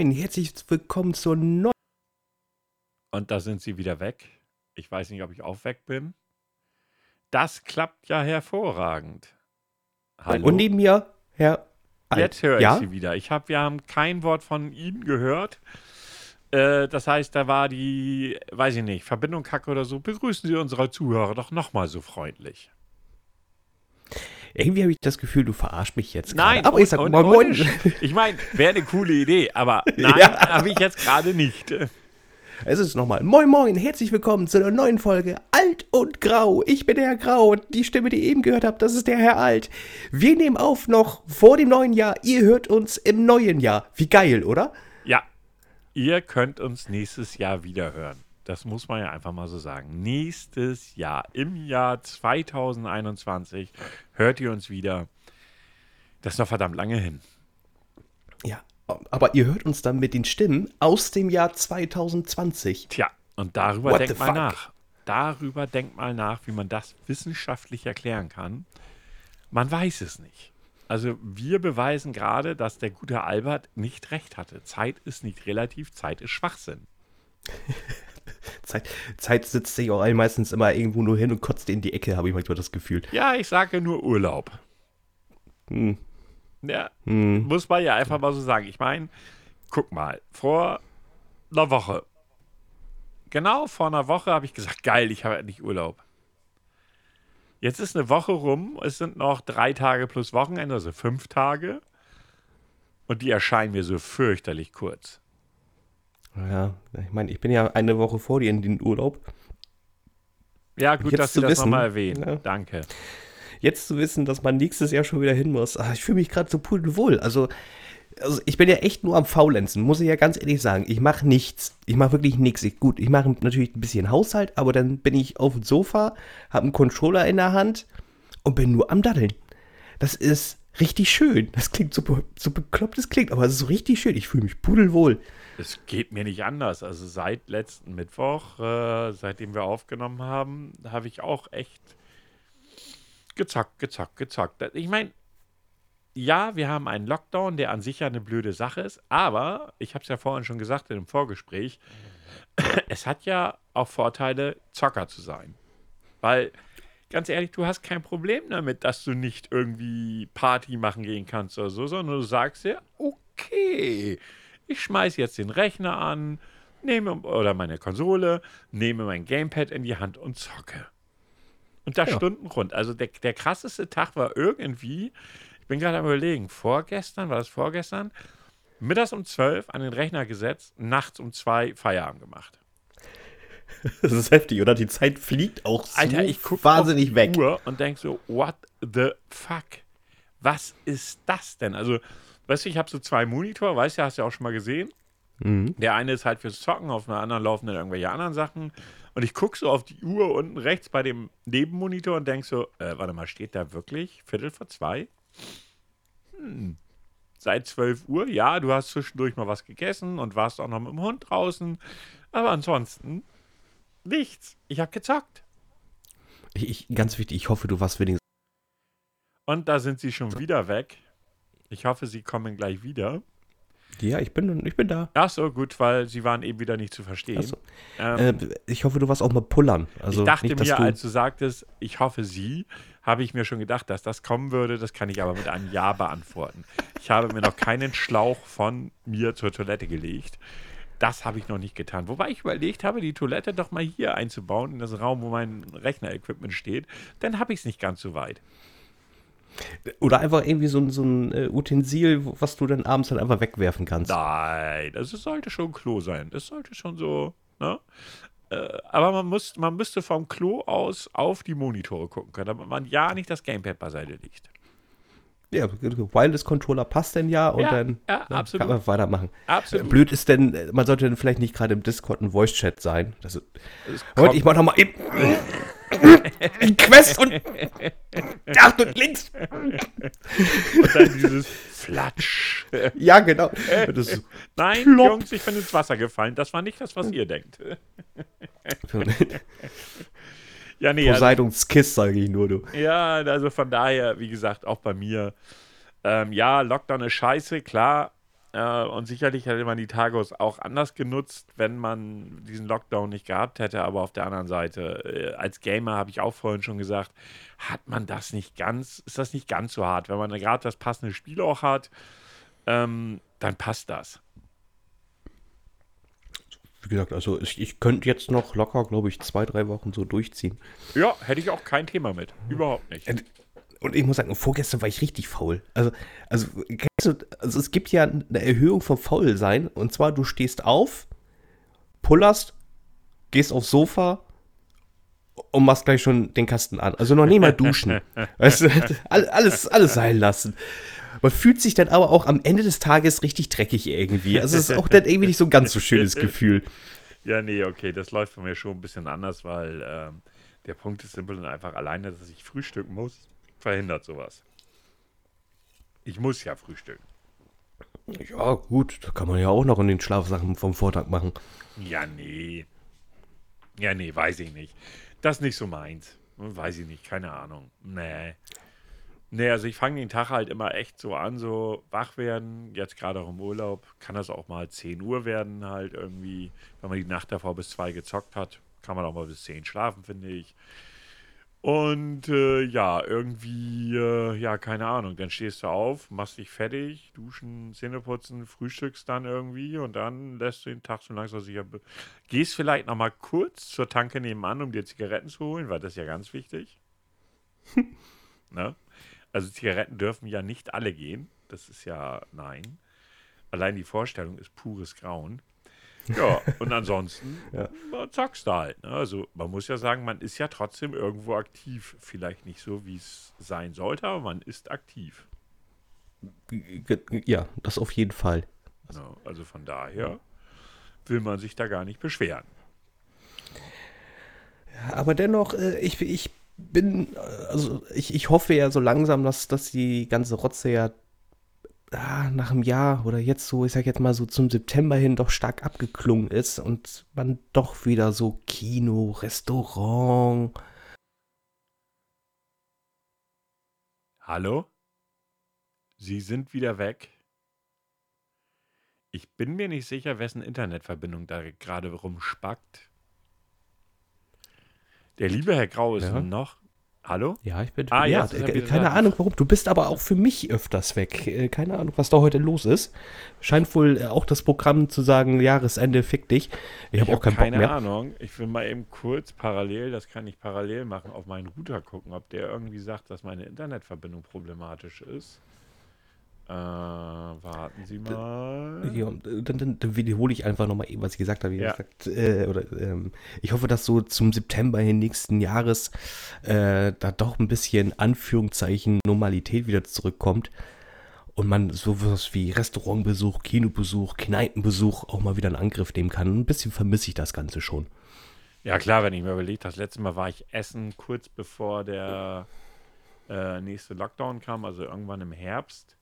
Moin, herzlich willkommen zur neuen. Und da sind sie wieder weg. Ich weiß nicht, ob ich auch weg bin. Das klappt ja hervorragend. Hallo. Und neben mir, Herr. Alt. Jetzt höre ich ja? Sie wieder. Ich hab, wir haben kein Wort von Ihnen gehört. Äh, das heißt, da war die, weiß ich nicht, Verbindung kacke oder so. Begrüßen Sie unsere Zuhörer doch nochmal so freundlich. Irgendwie habe ich das Gefühl, du verarsch mich jetzt. Nein, aber und, ich sag und, moin, moin. Ich meine, wäre eine coole Idee, aber nein, ja. habe ich jetzt gerade nicht. Es ist nochmal Moin Moin, herzlich willkommen zu einer neuen Folge Alt und Grau. Ich bin der Herr Grau und die Stimme, die ihr eben gehört habt, das ist der Herr Alt. Wir nehmen auf noch vor dem neuen Jahr. Ihr hört uns im neuen Jahr. Wie geil, oder? Ja. Ihr könnt uns nächstes Jahr wieder hören. Das muss man ja einfach mal so sagen. Nächstes Jahr, im Jahr 2021, hört ihr uns wieder. Das ist noch verdammt lange hin. Ja, aber ihr hört uns dann mit den Stimmen aus dem Jahr 2020. Tja, und darüber What denkt mal nach. Darüber denkt mal nach, wie man das wissenschaftlich erklären kann. Man weiß es nicht. Also wir beweisen gerade, dass der gute Albert nicht recht hatte. Zeit ist nicht relativ, Zeit ist Schwachsinn. Zeit, Zeit sitzt sich auch meistens immer irgendwo nur hin und kotzt in die Ecke, habe ich manchmal das Gefühl. Ja, ich sage nur Urlaub. Hm. Ja, hm. muss man ja einfach mal so sagen. Ich meine, guck mal, vor einer Woche, genau vor einer Woche habe ich gesagt, geil, ich habe endlich Urlaub. Jetzt ist eine Woche rum, es sind noch drei Tage plus Wochenende, also fünf Tage. Und die erscheinen mir so fürchterlich kurz. Ja, ich meine, ich bin ja eine Woche vor dir in den Urlaub. Ja, gut, dass du das nochmal erwähnen. Ja. Danke. Jetzt zu wissen, dass man nächstes Jahr schon wieder hin muss. Ach, ich fühle mich gerade so pudelwohl. Also, also, ich bin ja echt nur am Faulenzen, muss ich ja ganz ehrlich sagen. Ich mache nichts. Ich mache wirklich nichts. Ich, gut, ich mache natürlich ein bisschen Haushalt, aber dann bin ich auf dem Sofa, habe einen Controller in der Hand und bin nur am Daddeln. Das ist richtig schön. Das klingt so, so bekloppt, es klingt, aber es ist so richtig schön. Ich fühle mich pudelwohl. Es geht mir nicht anders. Also seit letzten Mittwoch, äh, seitdem wir aufgenommen haben, habe ich auch echt gezockt, gezockt, gezockt. Ich meine, ja, wir haben einen Lockdown, der an sich ja eine blöde Sache ist, aber ich habe es ja vorhin schon gesagt in dem Vorgespräch, es hat ja auch Vorteile, Zocker zu sein. Weil, ganz ehrlich, du hast kein Problem damit, dass du nicht irgendwie Party machen gehen kannst oder so, sondern du sagst dir, okay, ich schmeiße jetzt den Rechner an, nehme oder meine Konsole, nehme mein Gamepad in die Hand und zocke. Und das ja. Stunden rund. Also der, der krasseste Tag war irgendwie, ich bin gerade am überlegen, vorgestern, war das vorgestern, mittags um 12 an den Rechner gesetzt, nachts um 2 Feierabend gemacht. Das ist heftig, oder? Die Zeit fliegt auch so Alter, ich guck wahnsinnig weg. Uhr und denk so, what the fuck? Was ist das denn? Also, weißt du, ich habe so zwei Monitor, weißt du, hast du ja auch schon mal gesehen. Mhm. Der eine ist halt fürs Zocken, auf einer anderen laufen dann irgendwelche anderen Sachen. Und ich gucke so auf die Uhr unten rechts bei dem Nebenmonitor und denke so, äh, warte mal, steht da wirklich Viertel vor zwei? Hm. Seit 12 Uhr, ja, du hast zwischendurch mal was gegessen und warst auch noch mit dem Hund draußen. Aber ansonsten nichts. Ich habe gezockt. Ich, ganz wichtig, ich hoffe, du warst wenigstens. Und da sind sie schon wieder weg. Ich hoffe, sie kommen gleich wieder. Ja, ich bin, ich bin da. Ach so, gut, weil sie waren eben wieder nicht zu verstehen. So. Ähm, äh, ich hoffe, du warst auch mal pullern. Also ich dachte nicht, mir, du als du sagtest, ich hoffe sie, habe ich mir schon gedacht, dass das kommen würde. Das kann ich aber mit einem Ja beantworten. Ich habe mir noch keinen Schlauch von mir zur Toilette gelegt. Das habe ich noch nicht getan. Wobei ich überlegt habe, die Toilette doch mal hier einzubauen, in das Raum, wo mein Rechner-Equipment steht. Dann habe ich es nicht ganz so weit. Oder einfach irgendwie so, so ein äh, Utensil, was du dann abends dann einfach wegwerfen kannst. Nein, das sollte schon ein Klo sein. Das sollte schon so, ne? Äh, aber man, muss, man müsste vom Klo aus auf die Monitore gucken können, damit man ja nicht das Gamepad beiseite liegt. Ja, Wireless Controller passt denn ja und ja, dann, ja, dann kann man weitermachen. Absolut. Blöd ist denn, man sollte dann vielleicht nicht gerade im Discord ein Voice-Chat sein. Das ist, heute, ich mach nochmal eben. Quest und Ach, und links. Und dann dieses Flatsch. Ja, genau. Nein, plopp. Jungs, ich bin ins Wasser gefallen. Das war nicht das, was ihr denkt. Ja, nee. Poseidons also, Kiss, sage ich nur, du. Ja, also von daher, wie gesagt, auch bei mir. Ähm, ja, Lockdown ist scheiße, klar. Äh, und sicherlich hätte man die Tage auch anders genutzt, wenn man diesen Lockdown nicht gehabt hätte. Aber auf der anderen Seite, äh, als Gamer habe ich auch vorhin schon gesagt, hat man das nicht ganz, ist das nicht ganz so hart. Wenn man gerade das passende Spiel auch hat, ähm, dann passt das. Wie gesagt, also ich, ich könnte jetzt noch locker, glaube ich, zwei, drei Wochen so durchziehen. Ja, hätte ich auch kein Thema mit. Überhaupt nicht. Und, und ich muss sagen, vorgestern war ich richtig faul. Also, also, du, also es gibt ja eine Erhöhung vom Faulsein. Und zwar, du stehst auf, pullerst, gehst aufs Sofa und machst gleich schon den Kasten an. Also noch nie mal duschen. weißt du, alles, alles sein lassen. Man fühlt sich dann aber auch am Ende des Tages richtig dreckig irgendwie. Also es ist auch dann irgendwie nicht so ein ganz so schönes Gefühl. Ja, nee, okay, das läuft von mir schon ein bisschen anders, weil ähm, der Punkt ist simpel und einfach alleine, dass ich frühstücken muss, verhindert sowas. Ich muss ja frühstücken. Ja, gut, da kann man ja auch noch in den Schlafsachen vom Vortag machen. Ja, nee. Ja, nee, weiß ich nicht. Das nicht so meins. Weiß ich nicht, keine Ahnung. Nee. Nee, also ich fange den Tag halt immer echt so an, so wach werden. Jetzt gerade auch im Urlaub kann das auch mal 10 Uhr werden, halt irgendwie. Wenn man die Nacht davor bis 2 gezockt hat, kann man auch mal bis 10 schlafen, finde ich. Und äh, ja, irgendwie, äh, ja, keine Ahnung. Dann stehst du auf, machst dich fertig, duschen, Zähne putzen, frühstückst dann irgendwie und dann lässt du den Tag so langsam sicher. Gehst vielleicht nochmal kurz zur Tanke nebenan, um dir Zigaretten zu holen, weil das ist ja ganz wichtig. ne? Also Zigaretten dürfen ja nicht alle gehen. Das ist ja nein. Allein die Vorstellung ist pures Grauen. Ja, und ansonsten ja. zockst du halt. Ne? Also man muss ja sagen, man ist ja trotzdem irgendwo aktiv. Vielleicht nicht so, wie es sein sollte, aber man ist aktiv. Ja, das auf jeden Fall. Also, also von daher will man sich da gar nicht beschweren. Ja, aber dennoch, äh, ich, ich bin, also ich, ich hoffe ja so langsam, dass, dass die ganze Rotze ja ah, nach einem Jahr oder jetzt so, ich sag jetzt mal so zum September hin doch stark abgeklungen ist und man doch wieder so Kino, Restaurant. Hallo? Sie sind wieder weg? Ich bin mir nicht sicher, wessen Internetverbindung da gerade rumspackt. Der liebe Herr Grau ist ja. noch. Hallo? Ja, ich bin. Ah, ja, ja äh, keine. Ahnung warum. Du bist aber auch für mich öfters weg. Äh, keine Ahnung, was da heute los ist. Scheint wohl äh, auch das Programm zu sagen: Jahresende, fick dich. Ich habe hab auch keinen keine Bock mehr. Keine Ahnung. Ich will mal eben kurz parallel, das kann ich parallel machen, auf meinen Router gucken, ob der irgendwie sagt, dass meine Internetverbindung problematisch ist. Äh, warten Sie mal. Ja, dann, dann, dann, wiederhole ich einfach nochmal eben, was ich gesagt habe. Ja. Gesagt, äh, oder, ähm, ich hoffe, dass so zum September hin nächsten Jahres äh, da doch ein bisschen Anführungszeichen Normalität wieder zurückkommt und man sowas wie Restaurantbesuch, Kinobesuch, Kneipenbesuch auch mal wieder in Angriff nehmen kann. Ein bisschen vermisse ich das Ganze schon. Ja, klar, wenn ich mir überlege, das letzte Mal war ich essen kurz bevor der äh, nächste Lockdown kam, also irgendwann im Herbst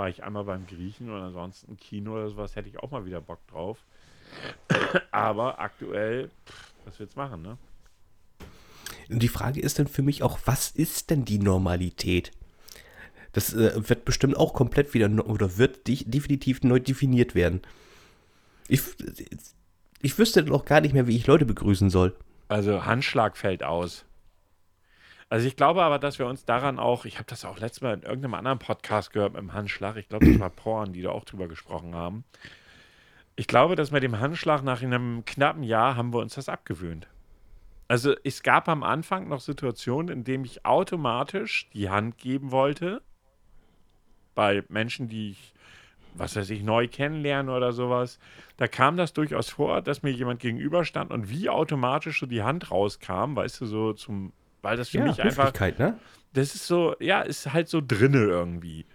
war ich einmal beim Griechen und ansonsten Kino oder sowas hätte ich auch mal wieder Bock drauf. Aber aktuell, pff, was willst du machen, ne? Und die Frage ist dann für mich auch, was ist denn die Normalität? Das äh, wird bestimmt auch komplett wieder oder wird definitiv neu definiert werden. Ich, ich wüsste dann auch gar nicht mehr, wie ich Leute begrüßen soll. Also Handschlag fällt aus. Also ich glaube aber, dass wir uns daran auch, ich habe das auch letztes Mal in irgendeinem anderen Podcast gehört mit dem Handschlag, ich glaube, das war Porn, die da auch drüber gesprochen haben. Ich glaube, dass mit dem Handschlag nach einem knappen Jahr haben wir uns das abgewöhnt. Also es gab am Anfang noch Situationen, in denen ich automatisch die Hand geben wollte bei Menschen, die ich, was weiß ich, neu kennenlerne oder sowas. Da kam das durchaus vor, dass mir jemand gegenüberstand und wie automatisch so die Hand rauskam, weißt du, so zum weil das für ja, mich einfach. Ne? Das ist so, ja, ist halt so drinne irgendwie.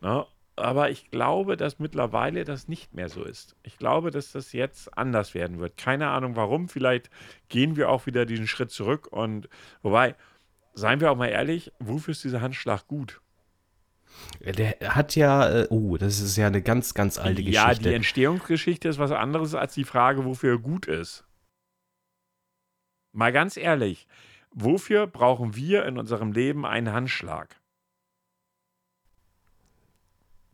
Ne? Aber ich glaube, dass mittlerweile das nicht mehr so ist. Ich glaube, dass das jetzt anders werden wird. Keine Ahnung warum. Vielleicht gehen wir auch wieder diesen Schritt zurück. Und wobei, seien wir auch mal ehrlich, wofür ist dieser Handschlag gut? Der hat ja, äh, oh, das ist ja eine ganz, ganz alte Geschichte. Ja, die Entstehungsgeschichte ist was anderes als die Frage, wofür er gut ist. Mal ganz ehrlich, Wofür brauchen wir in unserem Leben einen Handschlag?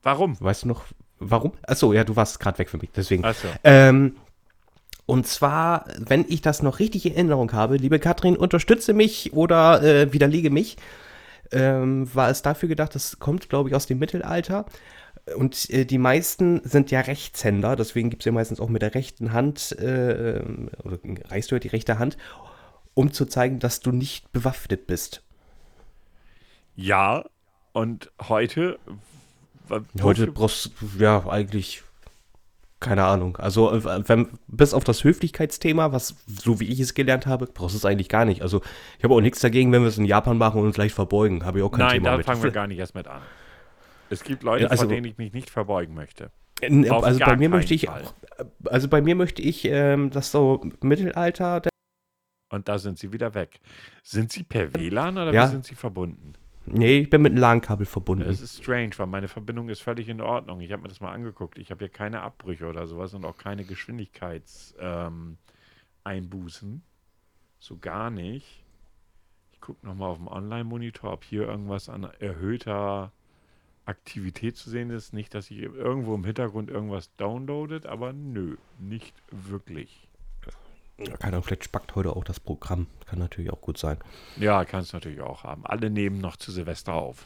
Warum? Weißt du noch, Warum? Achso, ja, du warst gerade weg für mich, deswegen. So. Ähm, und zwar, wenn ich das noch richtig in Erinnerung habe, liebe Katrin, unterstütze mich oder äh, widerlege mich, ähm, war es dafür gedacht, das kommt, glaube ich, aus dem Mittelalter. Und äh, die meisten sind ja Rechtshänder, deswegen gibt es ja meistens auch mit der rechten Hand, äh, oder reichst du ja die rechte Hand, um zu zeigen, dass du nicht bewaffnet bist. Ja, und heute. Heute brauchst du, ja, eigentlich, keine Ahnung. Also, äh, wenn, bis auf das Höflichkeitsthema, was, so wie ich es gelernt habe, brauchst du es eigentlich gar nicht. Also, ich habe auch nichts dagegen, wenn wir es in Japan machen und uns leicht verbeugen. Habe ich auch kein Nein, Thema da mit. fangen wir gar nicht erst mit an. Es gibt Leute, also- vor denen ich mich nicht verbeugen möchte. Auf also, bei mir möchte ich Fall. auch, also, bei mir möchte ich, ähm, dass so Mittelalter, Und da sind sie wieder weg. Sind sie per WLAN oder Ja. wie sind sie verbunden? nee, ich bin mit einem LAN-Kabel verbunden. Es ist strange, weil meine Verbindung ist völlig in Ordnung. Ich habe mir das mal angeguckt. Ich habe hier keine Abbrüche oder sowas und auch keine Geschwindigkeitseinbußen. Ähm, so gar nicht. Ich gucke nochmal auf dem Online-Monitor, ob hier irgendwas an erhöhter Aktivität zu sehen ist. Nicht, dass sich irgendwo im Hintergrund irgendwas downloadet, aber nö, nicht wirklich. Keine Ahnung, vielleicht spackt heute auch das Programm. Kann natürlich auch gut sein. Ja, kannst natürlich auch haben. Alle nehmen noch zu Silvester auf.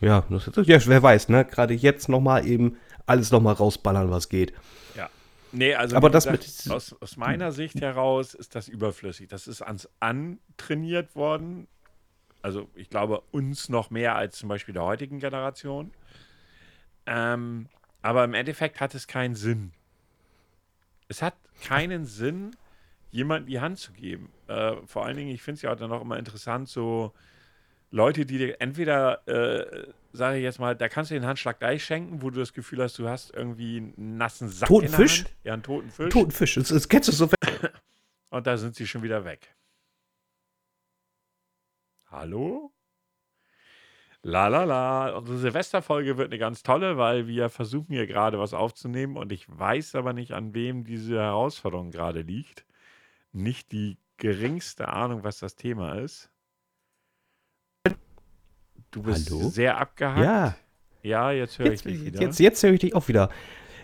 Ja, das ist, ja wer weiß, ne? Gerade jetzt nochmal eben alles nochmal rausballern, was geht. Ja. Nee, also Aber das gesagt, mit- aus, aus meiner Sicht heraus ist das überflüssig. Das ist ans antrainiert worden. Also ich glaube uns noch mehr als zum Beispiel der heutigen Generation. Ähm, aber im Endeffekt hat es keinen Sinn. Es hat keinen Sinn, jemandem die Hand zu geben. Äh, vor allen Dingen, ich finde es ja auch dann auch immer interessant, so Leute, die dir entweder, äh, sage ich jetzt mal, da kannst du den Handschlag gleich schenken, wo du das Gefühl hast, du hast irgendwie einen nassen Sack Toten in der Fisch? Hand. Ja, einen toten Fisch. Toten Fisch, das, das kennst du so. Und da sind sie schon wieder weg. Hallo? La la la. Unsere Silvesterfolge wird eine ganz tolle, weil wir versuchen hier gerade was aufzunehmen und ich weiß aber nicht, an wem diese Herausforderung gerade liegt. Nicht die geringste Ahnung, was das Thema ist. Du bist Hallo? sehr abgehackt. Ja, Ja, jetzt höre ich dich wieder. jetzt, jetzt höre ich dich auch wieder.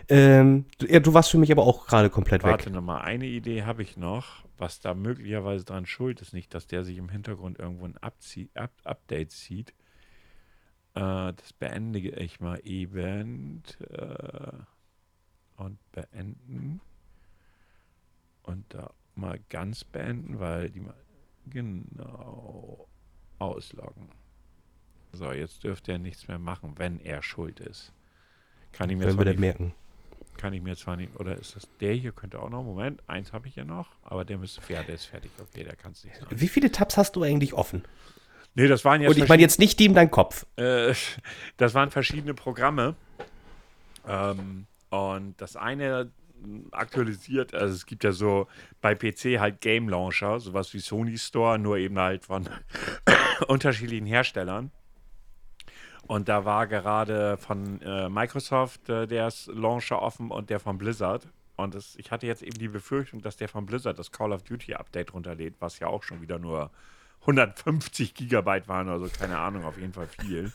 Ähm, du, ja, du warst für mich aber auch gerade komplett Warte weg. nochmal, eine Idee habe ich noch, was da möglicherweise dran schuld ist. Nicht, dass der sich im Hintergrund irgendwo ein Abzie Up Update sieht. Äh, das beende ich mal eben. Äh, und beenden. Und da mal ganz beenden, weil die mal. Genau. Ausloggen. So, jetzt dürfte er nichts mehr machen, wenn er schuld ist. Kann ich mir Wenn wir das nicht merken. kann ich mir zwar nicht, oder ist das der hier? Könnte auch noch. Moment, eins habe ich ja noch, aber der müsste, ja, der ist fertig. Okay, der kann es nicht sein. Wie viele Tabs hast du eigentlich offen? Nee, das waren jetzt, Und ich meine jetzt nicht die in deinem Kopf. äh, das waren verschiedene Programme. Ähm, und das eine aktualisiert, also es gibt ja so bei PC halt Game Launcher, sowas wie Sony Store, nur eben halt von unterschiedlichen Herstellern. Und da war gerade von äh, Microsoft äh, der Launcher offen und der von Blizzard. Und das, ich hatte jetzt eben die Befürchtung, dass der von Blizzard das Call of Duty Update runterlädt, was ja auch schon wieder nur 150 Gigabyte waren, also keine Ahnung, auf jeden Fall viel.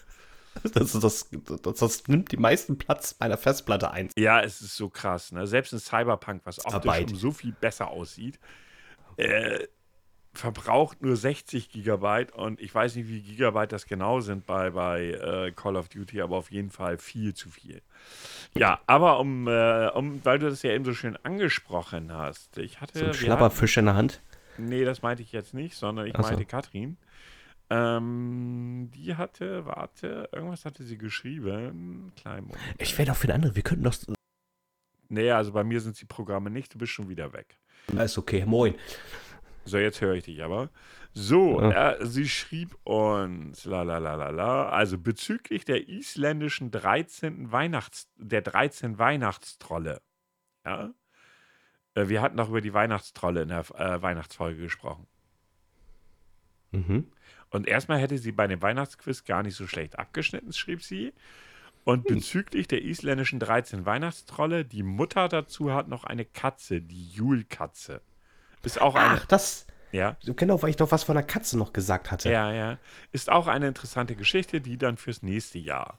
Das, das, das, das nimmt die meisten Platz meiner Festplatte ein. Ja, es ist so krass. Ne? Selbst in Cyberpunk, was optisch Arbeit. um so viel besser aussieht, äh, verbraucht nur 60 Gigabyte und ich weiß nicht, wie Gigabyte das genau sind bei, bei äh, Call of Duty, aber auf jeden Fall viel zu viel. Ja, aber um, äh, um weil du das ja eben so schön angesprochen hast, ich hatte. So ein Schlabberfisch in der Hand. Nee, das meinte ich jetzt nicht, sondern ich so. meinte Katrin. Ähm, die hatte, warte, irgendwas hatte sie geschrieben. Moment. Ich wäre doch für eine andere. Wir könnten doch. Nee, also bei mir sind die Programme nicht, du bist schon wieder weg. Ist okay, moin. So, jetzt höre ich dich aber. So, Ja. äh, sie schrieb uns, la la la la la, also bezüglich der isländischen 13. Weihnachts, der 13 Weihnachtstrolle. Ja. Äh, wir hatten noch über die Weihnachtstrolle in der äh, Weihnachtsfolge gesprochen. Mhm. Und erstmal hätte sie bei dem Weihnachtsquiz gar nicht so schlecht abgeschnitten, schrieb sie. Und bezüglich der isländischen 13 Weihnachtstrolle, die Mutter dazu hat noch eine Katze, die Julkatze. Ist auch eine, Ach, das. ja, Genau, weil ich doch was von der Katze noch gesagt hatte. ja, ja. Ist auch eine interessante Geschichte, die dann fürs nächste Jahr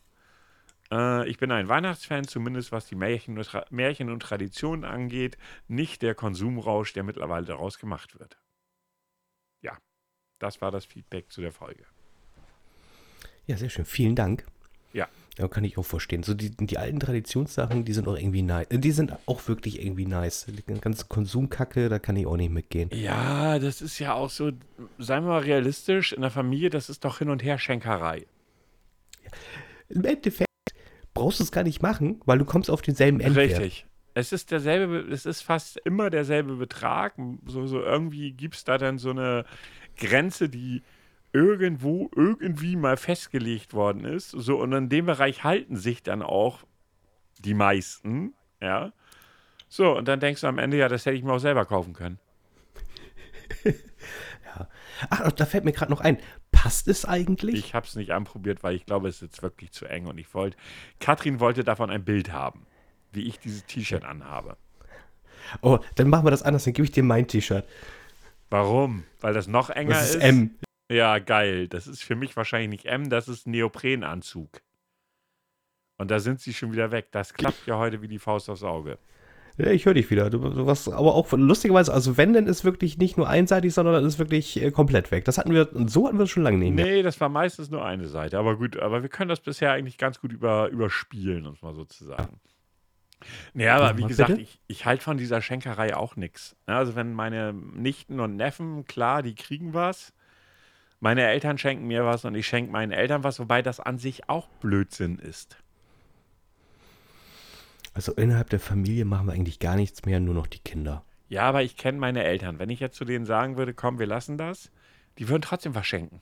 Äh, ich bin ein Weihnachtsfan, zumindest was die Märchen und, Tra Märchen und Traditionen angeht, nicht der Konsumrausch, der mittlerweile daraus gemacht wird. Ja, das war das Feedback zu der Folge. Ja, sehr schön. Vielen Dank. Ja. Ja, kann ich auch verstehen. So die, die alten Traditionssachen, die sind auch irgendwie nice. Die sind auch wirklich irgendwie nice. Die ganze Konsumkacke, da kann ich auch nicht mitgehen. Ja, das ist ja auch so, seien wir mal realistisch, in der Familie, das ist doch hin und her Schenkerei. Im Endeffekt brauchst du es gar nicht machen, weil du kommst auf denselben Endwert. Richtig. Es ist derselbe, es ist fast immer derselbe Betrag. So, so irgendwie gibt es da dann so eine Grenze, die irgendwo irgendwie mal festgelegt worden ist. So, und in dem Bereich halten sich dann auch die meisten, ja. So, und dann denkst du am Ende, ja, das hätte ich mir auch selber kaufen können. ja. Ach, da fällt mir gerade noch ein. Passt es eigentlich? Ich habe es nicht anprobiert, weil ich glaube, es ist jetzt wirklich zu eng und ich wollte. Katrin wollte davon ein Bild haben, wie ich dieses T-Shirt anhabe. Oh, dann machen wir das anders, dann gebe ich dir mein T-Shirt. Warum? Weil das noch enger Das ist ist? M. Ja, geil. Das ist für mich wahrscheinlich nicht M, das ist Neoprenanzug. Und da sind sie schon wieder weg. Das klappt ja heute wie die Faust aufs Auge. Ja, ich höre dich wieder. Du, du warst aber auch lustigerweise, also wenn, dann ist wirklich nicht nur einseitig, sondern dann ist wirklich äh, komplett weg. Das hatten wir, so hatten wir es schon lange nicht mehr. Nee, das war meistens nur eine Seite. Aber gut, aber wir können das bisher eigentlich ganz gut über, überspielen, um es mal so zu sagen. Nee, aber wie gesagt, bitte? ich, ich halte von dieser Schenkerei auch nichts. Also wenn meine Nichten und Neffen, klar, die kriegen was. Meine Eltern schenken mir was und ich schenke meinen Eltern was, wobei das an sich auch Blödsinn ist. Also innerhalb der Familie machen wir eigentlich gar nichts mehr, nur noch die Kinder. Ja, aber ich kenne meine Eltern. Wenn ich jetzt zu denen sagen würde, komm, wir lassen das, die würden trotzdem was schenken.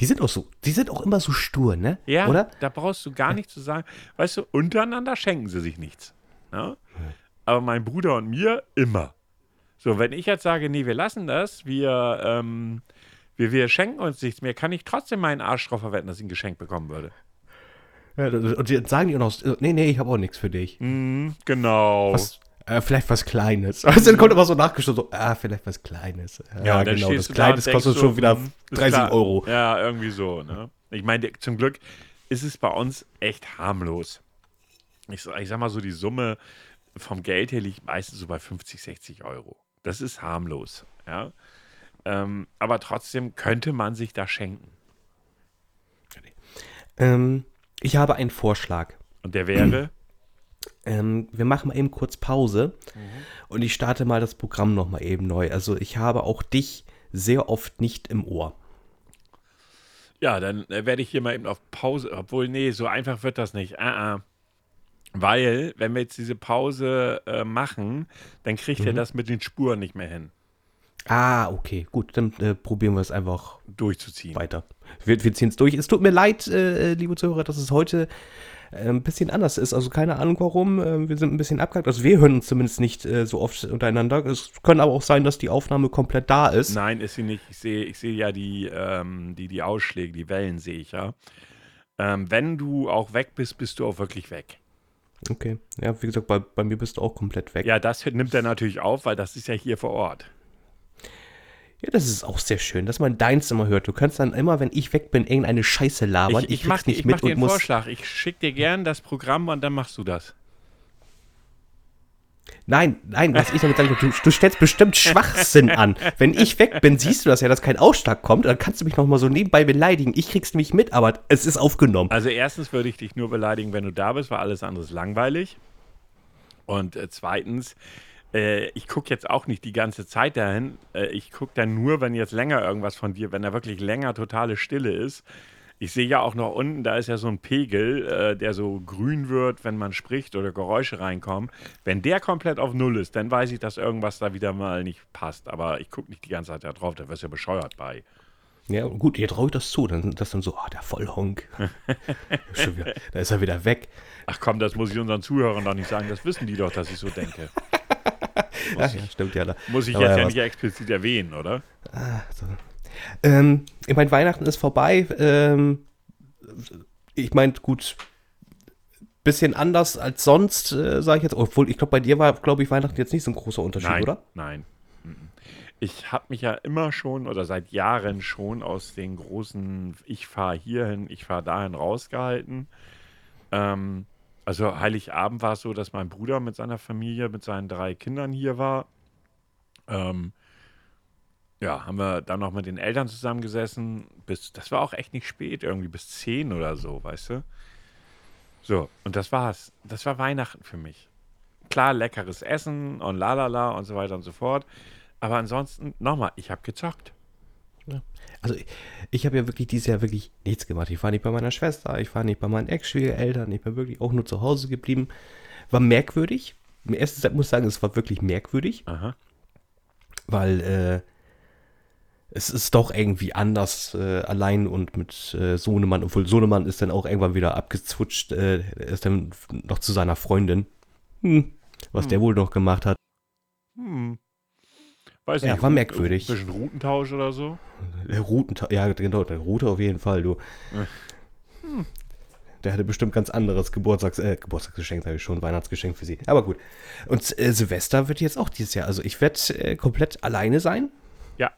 Die sind auch so, die sind auch immer so stur, ne? Ja, Oder? da brauchst du gar nichts zu sagen. Weißt du, untereinander schenken sie sich nichts. Ne? Aber mein Bruder und mir immer. So, wenn ich jetzt sage, nee, wir lassen das, wir, ähm, wir, wir schenken uns nichts mehr, kann ich trotzdem meinen Arsch drauf verwenden, dass ich ein Geschenk bekommen würde. Ja, und die sagen auch noch, nee, nee, ich habe auch nichts für dich. Mhm, genau. Was, äh, vielleicht was Kleines. Also dann kommt immer so nachgestoßen, so, ah, vielleicht was Kleines. Ja, dann genau, das da Kleines denkst kostet schon wieder hm, ist 30 klar. Euro. Ja, irgendwie so. Ne? Ich meine, zum Glück ist es bei uns echt harmlos. Ich, ich sag mal so, die Summe vom Geld her liegt meistens so bei 50, 60 Euro. Das ist harmlos. Ja? Ähm, aber trotzdem könnte man sich das schenken. Ähm, ich habe einen Vorschlag. Und der wäre, Ähm, wir machen mal eben kurz Pause Mhm. und ich starte mal das Programm nochmal eben neu. Also ich habe auch dich sehr oft nicht im Ohr. ja, dann äh, werde ich hier mal eben auf Pause, obwohl, nee, so einfach wird das nicht. Ah, ah. Weil, wenn wir jetzt diese Pause äh, machen, dann kriegt er das mit den Spuren nicht mehr hin, Ah, okay, gut, dann äh, probieren wir es einfach durchzuziehen. weiter. Wir, wir ziehen es durch. Es tut mir leid, äh, liebe Zuhörer, dass es heute äh, ein bisschen anders ist. Also keine Ahnung warum. Äh, wir sind ein bisschen abgehakt. Also wir hören uns zumindest nicht äh, so oft untereinander. Es kann aber auch sein, dass die Aufnahme komplett da ist. Nein, ist sie nicht. Ich sehe, ich sehe ja die, ähm, die, die Ausschläge, die Wellen sehe ich ja. Ähm, wenn du auch weg bist, bist du auch wirklich weg. Okay. Ja, wie gesagt, bei, bei mir bist du auch komplett weg. Ja, das nimmt er natürlich auf, weil das ist ja hier vor Ort. Ja, das ist auch sehr schön, dass man deins immer hört. Du kannst dann immer, wenn ich weg bin, irgendeine Scheiße labern. Ich, ich, krieg's mach, dir- nicht ich mach mit dir und einen muss. Vorschlag. Ich schicke dir gern das Programm und dann machst du das. Nein, nein, was ich damit sagen will, du, du stellst bestimmt Schwachsinn an. Wenn ich weg bin, siehst du das ja, dass kein Ausschlag kommt. Dann kannst du mich noch mal so nebenbei beleidigen. Ich krieg's nämlich mit, aber es ist aufgenommen. Also erstens würde ich dich nur beleidigen, wenn du da bist, weil alles andere ist langweilig. Und äh, zweitens, äh, ich gucke jetzt auch nicht die ganze Zeit dahin. Äh, ich gucke dann nur, wenn jetzt länger irgendwas von dir, wenn da wirklich länger totale Stille ist. Ich sehe ja auch noch unten, da ist ja so ein Pegel, äh, der so grün wird, wenn man spricht oder Geräusche reinkommen. Wenn der komplett auf Null ist, dann weiß ich, dass irgendwas da wieder mal nicht passt. Aber ich gucke nicht die ganze Zeit da drauf, da wirst du ja bescheuert bei. Ja, gut, ihr traut das zu. Dann das dann so, ah, der Vollhonk. Da ist er wieder weg. Ach komm, das muss ich unseren Zuhörern doch nicht sagen. Das wissen die doch, dass ich so denke. Ja, ja, stimmt ja. Da. Muss ich jetzt ja was- nicht explizit erwähnen, oder? Ähm, ich meine, Weihnachten ist vorbei. Ähm, ich meine, gut, bisschen anders als sonst, äh, sage ich jetzt. Obwohl, ich glaube, bei dir war, glaube ich, Weihnachten jetzt nicht so ein großer Unterschied, Nein, oder? nein. Ich habe mich ja immer schon oder seit Jahren schon aus den großen Ich fahre hierhin, ich fahre dahin rausgehalten. Ähm, also Heiligabend war es so, dass mein Bruder mit seiner Familie, mit seinen drei Kindern hier war. Ähm, ja, haben wir dann noch mit den Eltern zusammengesessen. Bis, das war auch echt nicht spät, irgendwie bis 10 oder so, weißt du? So, und das war's. Das war Weihnachten für mich. Klar, leckeres Essen und lalala und so weiter und so fort. Aber ansonsten, nochmal, ich habe gezockt. Also ich, ich habe ja wirklich dieses Jahr wirklich nichts gemacht. Ich war nicht bei meiner Schwester, ich war nicht bei meinen Ex-Schwiegereltern, ich bin wirklich auch nur zu Hause geblieben. War merkwürdig. Im ersten Zeit muss ich sagen, es war wirklich merkwürdig. Aha. Weil äh, es ist doch irgendwie anders äh, allein und mit äh, Sohnemann, obwohl Sohnemann ist dann auch irgendwann wieder abgezwutscht, äh, ist dann noch zu seiner Freundin. Hm, was Hm. der wohl noch gemacht hat. Hm. Weiß Ja, nicht, war merkwürdig. Ein bisschen Routentausch oder so. Der Routen, ja genau, der Route auf jeden Fall, du. Hm. Der hatte bestimmt ganz anderes Geburtstags, äh, Geburtstagsgeschenk, sage ich schon, Weihnachtsgeschenk für sie. Aber gut. Und äh, Silvester wird jetzt auch dieses Jahr. Also ich werde äh, komplett alleine sein. Ja.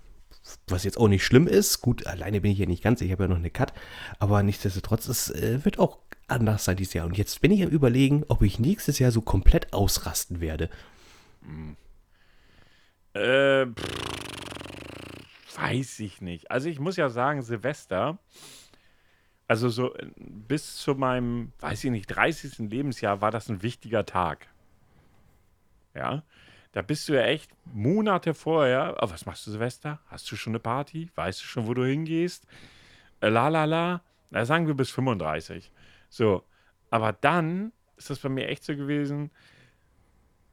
Was jetzt auch nicht schlimm ist. Gut, alleine bin ich ja nicht ganz. Ich habe ja noch eine Cut. Aber nichtsdestotrotz, es äh, wird auch anders sein dieses Jahr. Und jetzt bin ich am überlegen, ob ich nächstes Jahr so komplett ausrasten werde. Äh, pff, weiß ich nicht. Also ich muss ja sagen, Silvester, also so äh, bis zu meinem, weiß ich nicht, 30. Lebensjahr war das ein wichtiger Tag. Ja, da bist du ja echt Monate vorher, oh, was machst du Silvester? Hast du schon eine Party? Weißt du schon, wo du hingehst? Äh, La la la. Na, sagen wir bis 35. So, aber dann ist das bei mir echt so gewesen,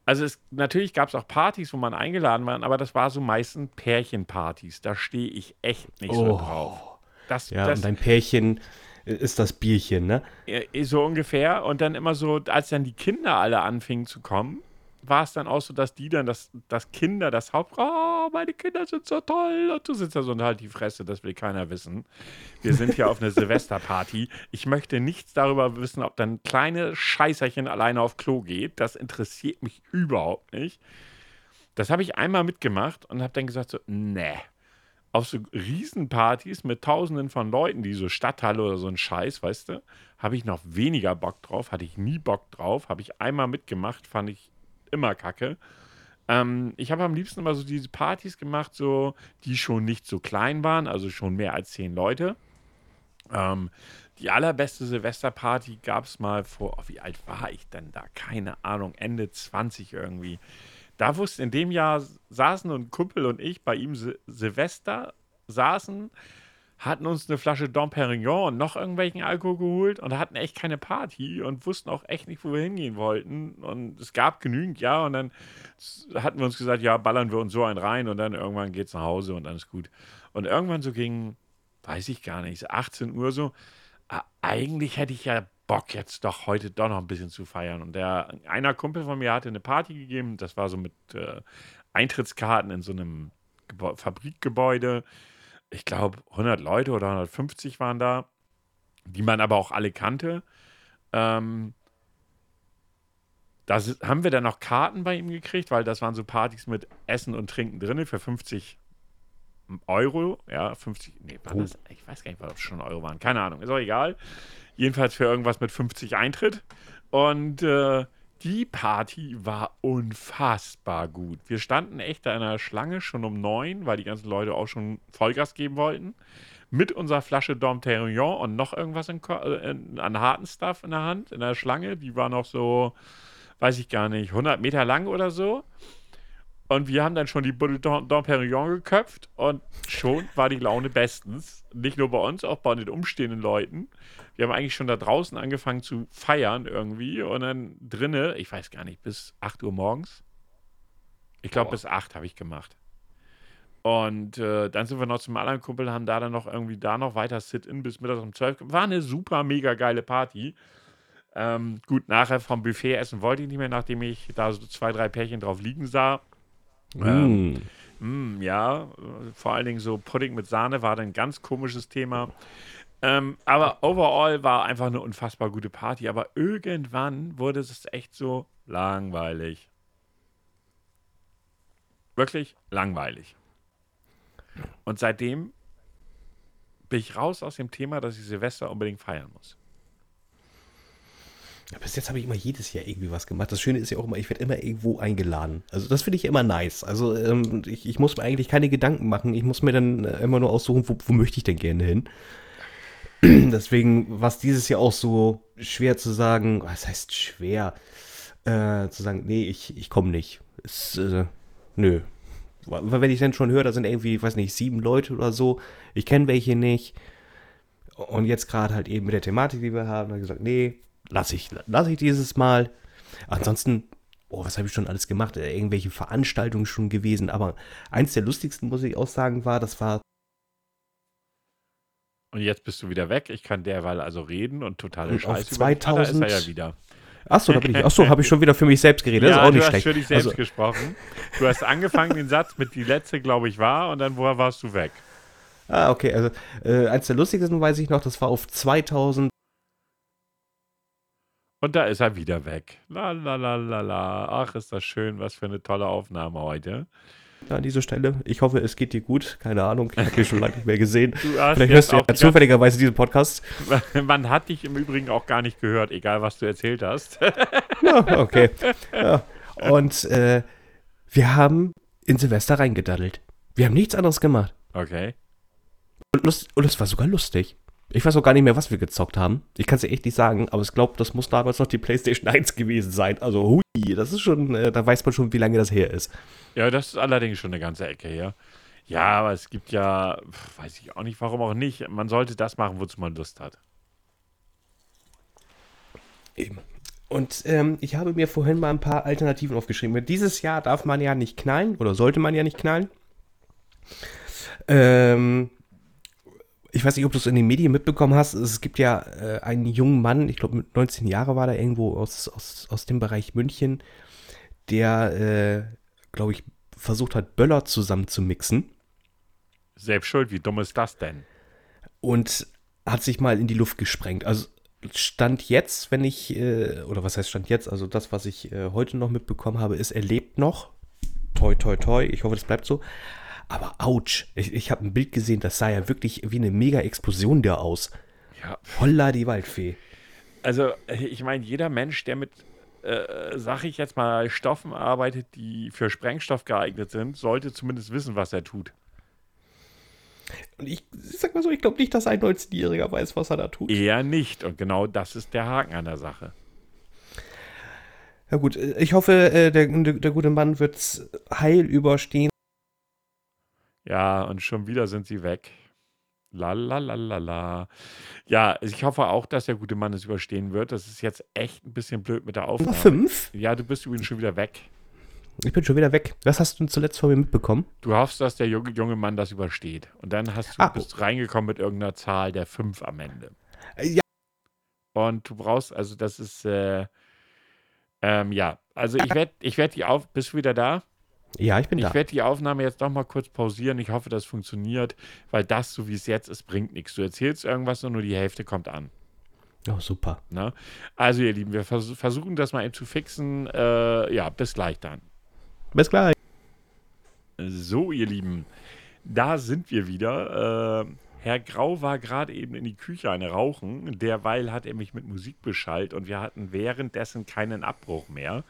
also es, natürlich gab es auch Partys, wo man eingeladen war, aber das war so meistens Pärchenpartys. Da stehe ich echt nicht so Oh. drauf. Das, Ja, das und dein Pärchen ist das Bierchen, ne? so ungefähr. Und dann immer so, als dann die Kinder alle anfingen zu kommen, war es dann auch so, dass die dann, das, das Kinder, das Haupt, oh, meine Kinder sind so toll. Und du sitzt da so und halt die Fresse, das will keiner wissen. Wir sind hier auf einer Silvesterparty. Ich möchte nichts darüber wissen, ob dann kleine Scheißerchen alleine auf Klo geht. Das interessiert mich überhaupt nicht. Das habe ich einmal mitgemacht und habe dann gesagt so, nee. Auf so Riesenpartys mit tausenden von Leuten, die so Stadthalle oder so ein Scheiß, weißt du, habe ich noch weniger Bock drauf, hatte ich nie Bock drauf, habe ich einmal mitgemacht, fand ich immer kacke. Ähm, ich habe am liebsten immer so diese Partys gemacht, so, die schon nicht so klein waren, also schon mehr als zehn Leute. Ähm, die allerbeste Silvesterparty gab es mal vor, oh, wie alt war ich denn da? Keine Ahnung, Ende 20 irgendwie. Da wusste in dem Jahr saßen ein Kumpel und ich bei ihm Sil Silvester saßen, hatten uns eine Flasche Dom Perignon und noch irgendwelchen Alkohol geholt und hatten echt keine Party und wussten auch echt nicht, wo wir hingehen wollten. Und es gab genügend, ja, und dann hatten wir uns gesagt, ja, ballern wir uns so einen rein und dann irgendwann geht's nach Hause und dann ist gut. Und irgendwann so gegen, weiß ich gar nicht, so 18 Uhr so, ah, eigentlich hätte ich ja Bock jetzt doch heute doch noch ein bisschen zu feiern. Und der, einer Kumpel von mir hatte eine Party gegeben, das war so mit äh, Eintrittskarten in so einem Gebäu Fabrikgebäude. Ich glaube, 100 Leute oder 150 waren da, die man aber auch alle kannte. Ähm, da si- haben wir dann noch Karten bei ihm gekriegt, weil das waren so Partys mit Essen und Trinken drin für 50 Euro. Ja, 50, nee, war Oh. das? Ich weiß gar nicht, ob es schon Euro waren. Keine Ahnung, ist auch egal. Jedenfalls für irgendwas mit 50 Eintritt. Und äh, die Party war unfassbar gut. Wir standen echt da in einer Schlange schon um neun, weil die ganzen Leute auch schon Vollgas geben wollten. Mit unserer Flasche Dom Perignon und noch irgendwas in, äh, in, an harten Stuff in der Hand, in der Schlange. Die war noch so, weiß ich gar nicht, 100 Meter lang oder so. Und wir haben dann schon die Bulle Perignon geköpft und schon war die Laune bestens. Nicht nur bei uns, auch bei den umstehenden Leuten. Wir haben eigentlich schon da draußen angefangen zu feiern irgendwie und dann drinne, ich weiß gar nicht, bis 8 Uhr morgens. Ich glaube, bis 8 habe ich gemacht. Und äh, dann sind wir noch zum anderen Kumpel, haben da dann noch irgendwie da noch weiter Sit-In bis mittags um 12. War eine super, mega geile Party. Ähm, gut, nachher vom Buffet essen wollte ich nicht mehr, nachdem ich da so zwei, drei Pärchen drauf liegen sah. Ähm, Mm. Mm, ja, vor allen Dingen so Pudding mit Sahne war dann ein ganz komisches Thema. Ähm, aber overall war einfach eine unfassbar gute Party. Aber irgendwann wurde es echt so langweilig. Wirklich langweilig. Und seitdem bin ich raus aus dem Thema, dass ich Silvester unbedingt feiern muss. Bis jetzt habe ich immer jedes Jahr irgendwie was gemacht. Das Schöne ist ja auch immer, ich werde immer irgendwo eingeladen. Also das finde ich immer nice. Also ähm, ich, ich, muss mir eigentlich keine Gedanken machen. Ich muss mir dann äh, immer nur aussuchen, wo, wo möchte ich denn gerne hin. Deswegen war es dieses Jahr auch so schwer zu sagen, was heißt schwer, äh, zu sagen, nee, ich, ich komme nicht. Es, äh, nö. Weil wenn ich dann schon höre, da sind irgendwie, weiß nicht, sieben Leute oder so, ich kenne welche nicht. Und jetzt gerade halt eben mit der Thematik, die wir haben, habe ich gesagt, nee, lasse ich, lass ich dieses Mal. Ansonsten, oh, was habe ich schon alles gemacht? Äh, irgendwelche Veranstaltungen schon gewesen. Aber eins der lustigsten, muss ich auch sagen, war, das war. Und jetzt bist du wieder weg. Ich kann derweil also reden und totale und Scheiße. Auf 2000 ist er ja wieder. Achso, da bin ich. Achso, habe ich schon wieder für mich selbst geredet. Ja, das ist auch nicht du schlecht. hast für dich selbst also, gesprochen. Du hast angefangen den Satz mit die letzte, glaube ich, war und dann woher warst du weg? Ah, okay. Also äh, eins der lustigsten weiß ich noch, das war auf 2000. Und da ist er wieder weg. La la la la la. Ach, ist das schön. Was für eine tolle Aufnahme heute. an dieser Stelle. Ich hoffe, es geht dir gut. Keine Ahnung, ich habe dich schon lange nicht mehr gesehen. Vielleicht hörst du ja zufälligerweise diesen Podcast. Man hat dich im Übrigen auch gar nicht gehört, egal was du erzählt hast. ja, okay. Ja. Und äh, wir haben in Silvester reingedaddelt. Wir haben nichts anderes gemacht. Okay. Und, lust, und es war sogar lustig. Ich weiß auch gar nicht mehr, was wir gezockt haben. Ich kann es dir echt nicht sagen, aber ich glaube, das muss damals noch die PlayStation 1 gewesen sein. Also, hui, das ist schon, äh, da weiß man schon, wie lange das her ist. Ja, das ist allerdings schon eine ganze Ecke her. Ja, aber es gibt ja, weiß ich auch nicht, warum auch nicht. Man sollte das machen, wozu man Lust hat. Eben. Und ähm, ich habe mir vorhin mal ein paar Alternativen aufgeschrieben. Dieses Jahr darf man ja nicht knallen oder sollte man ja nicht knallen. Ähm, ich weiß nicht, ob du es in den Medien mitbekommen hast. Es gibt ja äh, einen jungen Mann, ich glaube mit 19 Jahren war der irgendwo aus, aus, aus dem Bereich München, der, äh, glaube ich, versucht hat, Böller zusammen zu mixen. Selbst schuld, wie dumm ist das denn? Und hat sich mal in die Luft gesprengt. Also Stand jetzt, wenn ich, äh, oder was heißt Stand jetzt, also das, was ich äh, heute noch mitbekommen habe, ist, er lebt noch. Toi, toi, toi. Ich hoffe, das bleibt so. Aber ouch, ich, ich habe ein Bild gesehen, das sah ja wirklich wie eine Mega-Explosion da aus. Ja. Holla die Waldfee. Also, ich meine, jeder Mensch, der mit, äh, sag ich jetzt mal, Stoffen arbeitet, die für Sprengstoff geeignet sind, sollte zumindest wissen, was er tut. Und ich, ich sag mal so, ich glaube nicht, dass ein 19-Jähriger weiß, was er da tut. Eher nicht. Und genau das ist der Haken an der Sache. Ja gut, ich hoffe, äh, der, der gute Mann wird es heil überstehen. Ja, und schon wieder sind sie weg. La la la la la. Ja, ich hoffe auch, dass der gute Mann es überstehen wird. Das ist jetzt echt ein bisschen blöd mit der Aufnahme. Fünf? Ja, du bist übrigens schon wieder weg. Ich bin schon wieder weg. Was hast du zuletzt von mir mitbekommen? Du hoffst, dass der junge, junge Mann das übersteht. Und dann hast du, ah, bist oh. reingekommen mit irgendeiner Zahl der fünf am Ende. Ja. Und du brauchst, also das ist, äh, ähm, ja. Also ich werde ich werd die auf. Bist du wieder da? Ja, ich bin ich da. Ich werde die Aufnahme jetzt noch mal kurz pausieren. Ich hoffe, das funktioniert, weil das, so wie es jetzt ist, bringt nichts. Du erzählst irgendwas und nur die Hälfte kommt an. Oh, super. Na? Also, ihr Lieben, wir vers versuchen das mal eben zu fixen. Äh, ja, bis gleich dann. Bis gleich. So, ihr Lieben, da sind wir wieder. Äh, Herr Grau war gerade eben in die Küche eine Rauchen. Derweil hat er mich mit Musik beschallt und wir hatten währenddessen keinen Abbruch mehr.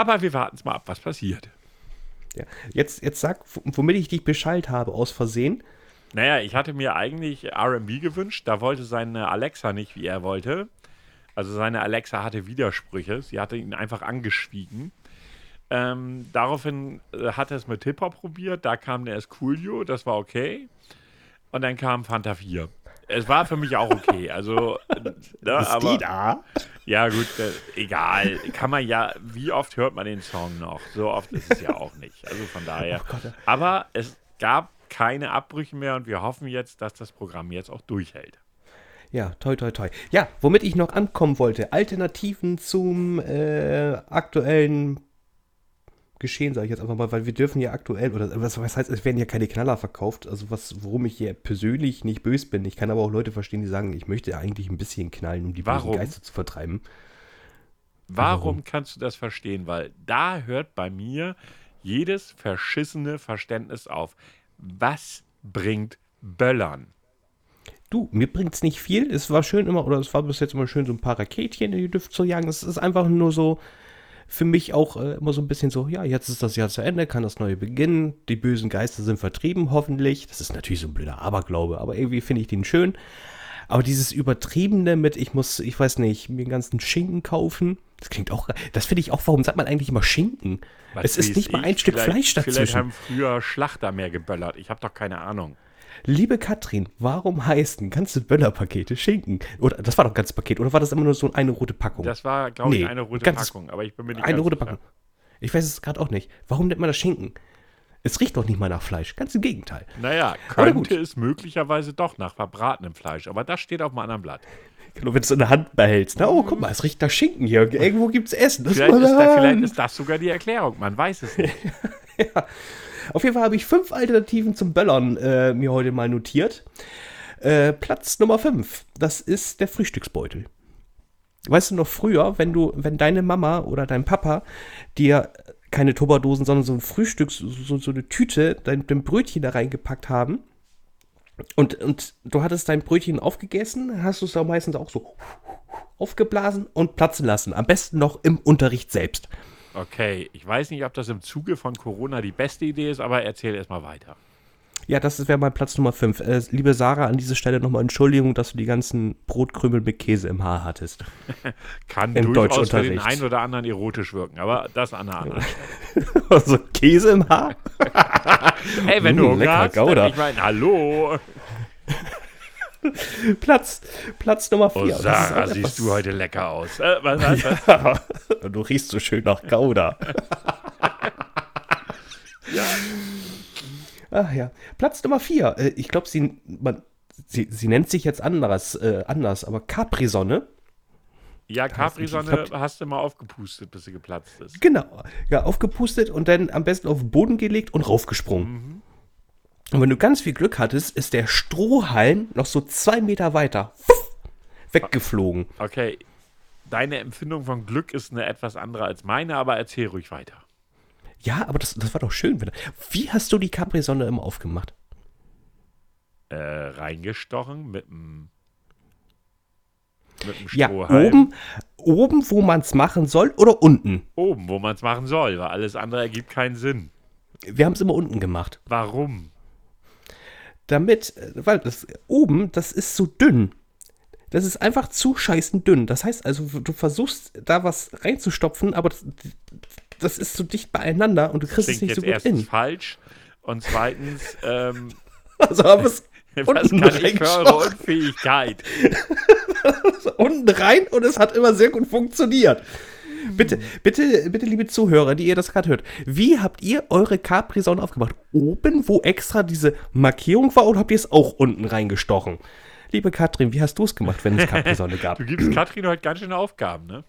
Aber wir warten es mal ab, was passiert. Ja. Jetzt, jetzt sag, womit ich dich beschallt habe, aus Versehen. Naja, ich hatte mir eigentlich RB gewünscht. Da wollte seine Alexa nicht, wie er wollte. Also seine Alexa hatte Widersprüche. Sie hatte ihn einfach angeschwiegen. Ähm, daraufhin äh, hat er es mit Hip-Hop probiert. Da kam der Esculio, das war okay. Und dann kam Fanta 4 es war für mich auch okay. Also, ne, ist aber, die da? Ja, gut, äh, egal. Kann man ja, wie oft hört man den Song noch? So oft ist es ja auch nicht. Also von daher. Oh aber es gab keine Abbrüche mehr und wir hoffen jetzt, dass das Programm jetzt auch durchhält. Ja, toi, toi, toi. Ja, womit ich noch ankommen wollte, Alternativen zum äh, aktuellen geschehen, sage ich jetzt einfach mal, weil wir dürfen ja aktuell, oder was, was heißt, es werden ja keine Knaller verkauft, also was, worum ich hier persönlich nicht böse bin. Ich kann aber auch Leute verstehen, die sagen, ich möchte eigentlich ein bisschen knallen, um die Warum? bösen Geister zu vertreiben. Warum, Warum kannst du das verstehen? Weil da hört bei mir jedes verschissene Verständnis auf. Was bringt Böllern? Du, mir bringt's nicht viel. Es war schön immer, oder es war bis jetzt immer schön, so ein paar Raketchen in die Luft zu jagen. Es ist einfach nur so für mich auch äh, immer so ein bisschen so, ja, jetzt ist das Jahr zu Ende, kann das neue beginnen. Die bösen Geister sind vertrieben, hoffentlich. Das ist natürlich so ein blöder Aberglaube, aber irgendwie finde ich den schön. Aber dieses Übertriebene mit, ich muss, ich weiß nicht, mir den ganzen Schinken kaufen, das klingt auch, das finde ich auch, warum sagt man eigentlich immer Schinken? Was es ist nicht mal ein ich, Stück vielleicht- Fleisch Vielleicht dazwischen. haben früher Schlachter mehr geböllert. Ich habe doch keine Ahnung. Liebe Katrin, warum heißen ganze Böllerpakete Schinken? Oder das war doch ein ganzes Paket, oder war das immer nur so eine rote Packung? Das war, glaube ich, Nee, eine rote ganz- Packung. Aber ich bin mir nicht eine rote sicher. Packung. Ich weiß es gerade auch nicht. Warum nennt man das Schinken? Es riecht doch nicht mal nach Fleisch. Ganz im Gegenteil. Naja, könnte es möglicherweise doch nach verbratenem Fleisch. Aber das steht auf einem anderen Blatt. Genau, wenn du es in der Hand behältst. Na, oh, guck mal, es riecht nach Schinken hier. Irgendwo gibt's Essen. Das Vielleicht ist, da, vielleicht ist das sogar die Erklärung. Man weiß es nicht. Auf jeden Fall habe ich fünf Alternativen zum Böllern äh, mir heute mal notiert. Äh, Platz Nummer fünf. Das ist der Frühstücksbeutel. Weißt du noch früher, wenn du, wenn deine Mama oder dein Papa dir keine Tupperdosen, sondern so ein Frühstück, so, so eine Tüte, dein, dein Brötchen da reingepackt haben und, und du hattest dein Brötchen aufgegessen, hast du es da meistens auch so aufgeblasen und platzen lassen. Am besten noch im Unterricht selbst. Okay, ich weiß nicht, ob das im Zuge von Corona die beste Idee ist, aber erzähl erst mal weiter. Ja, das wäre mein Platz Nummer 5. Äh, liebe Sarah, an dieser Stelle nochmal Entschuldigung, dass du die ganzen Brotkrümel mit Käse im Haar hattest. Kann Im durchaus für den einen oder anderen erotisch wirken, aber das an einer anderen. also Käse im Haar? Hey, wenn Mm, du Hunger lecker hast, ich meine, hallo. Platz, Platz Nummer 4. Oh, Sarah, siehst du heute lecker aus. Äh, was, was, was? Du riechst so schön nach Gouda. Ja. Ach ja. Platz Nummer 4. Äh, ich glaube, sie, man- sie, sie nennt sich jetzt anders, äh, anders aber Capri-Sonne. Ja, Capri-Sonne hast du mal aufgepustet, bis sie geplatzt ist. Genau. Ja, aufgepustet und dann am besten auf den Boden gelegt und raufgesprungen. Und wenn du ganz viel Glück hattest, ist der Strohhalm noch so zwei Meter weiter fuff, weggeflogen. Okay, deine Empfindung von Glück ist eine etwas andere als meine, aber erzähl ruhig weiter. Ja, aber das, das war doch schön. Wie hast du die Capri-Sonne immer aufgemacht? Äh, reingestochen mit einem mit einem Ja, Strohhalm. oben, oben, wo man es machen soll, oder unten? Oben, wo man es machen soll, weil alles andere ergibt keinen Sinn. Wir haben es immer unten gemacht. Warum? Damit, weil das oben, das ist so dünn. Das ist einfach zu scheißen dünn. Das heißt also, du versuchst da was reinzustopfen, aber das, das ist so dicht beieinander und du kriegst es nicht so gut erstens in. falsch und zweitens, ähm, Also haben es was kann ich für eure Unfähigkeit? unten rein und es hat immer sehr gut funktioniert. Bitte, bitte, bitte, liebe Zuhörer, die ihr das gerade hört, wie habt ihr eure Capri-Sonne aufgemacht? Oben, wo extra diese Markierung war, oder habt ihr es auch unten reingestochen? Liebe Katrin, wie hast du es gemacht, wenn es Capri-Sonne gab? Du gibst Katrin heute ganz schöne Aufgaben, ne?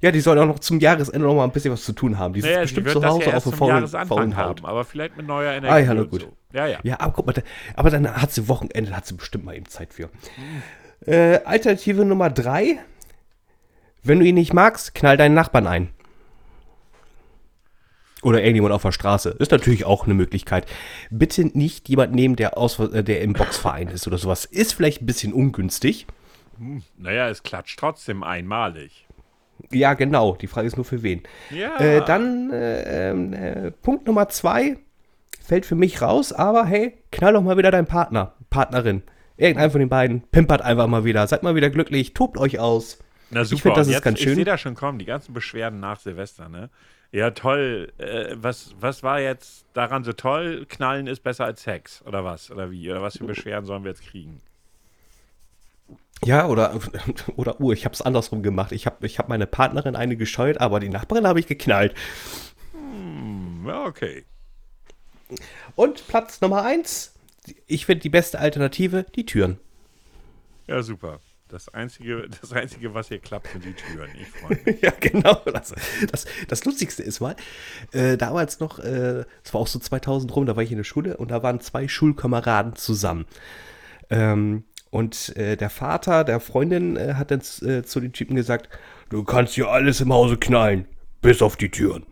Ja, die soll auch noch zum Jahresende noch mal ein bisschen was zu tun haben. Die Naja, sie bestimmt zu Hause ja auf zum faulen, Haut. haben, aber vielleicht mit neuer Energie Ah, ja, na gut. so. Ja, ja. Ja, aber guck mal, da- aber dann hat sie Wochenende, hat sie bestimmt mal eben Zeit für. Äh, Alternative Nummer drei. Wenn du ihn nicht magst, knall deinen Nachbarn ein. Oder irgendjemand auf der Straße. Ist natürlich auch eine Möglichkeit. Bitte nicht jemand nehmen, der, aus, äh, der im Boxverein ist oder sowas. Ist vielleicht ein bisschen ungünstig. Naja, es klatscht trotzdem einmalig. Ja, genau. Die Frage ist nur für wen. Ja. Äh, dann äh, ähm, äh, Punkt Nummer zwei fällt für mich raus, aber hey, knall doch mal wieder deinen Partner, Partnerin. Irgendeinen von den beiden pimpert einfach mal wieder. Seid mal wieder glücklich, tobt euch aus. Na super, ich finde, das ist jetzt, ganz ich schön. sehe da schon kommen, die ganzen Beschwerden nach Silvester, ne? Ja, toll. Äh, was, was war jetzt daran so toll? Knallen ist besser als Sex, oder was? Oder wie? Oder was für Beschwerden sollen wir jetzt kriegen? Ja, oder, oder uh, ich habe es andersrum gemacht. Ich habe ich hab meine Partnerin eine gescheut, aber die Nachbarin habe ich geknallt. Hm, okay. Und Platz Nummer eins, ich finde die beste Alternative, die Türen. Ja, super. Das Einzige, das Einzige, was hier klappt, sind die Türen. Ich freue mich. Ja, genau. Das, das, das Lustigste ist mal, äh, damals noch, äh, es war auch so 2000 rum, da war ich in der Schule und da waren zwei Schulkameraden zusammen. Ähm, und äh, der Vater der Freundin äh, hat dann äh, zu den Typen gesagt, du kannst hier alles im Hause knallen, bis auf die Türen.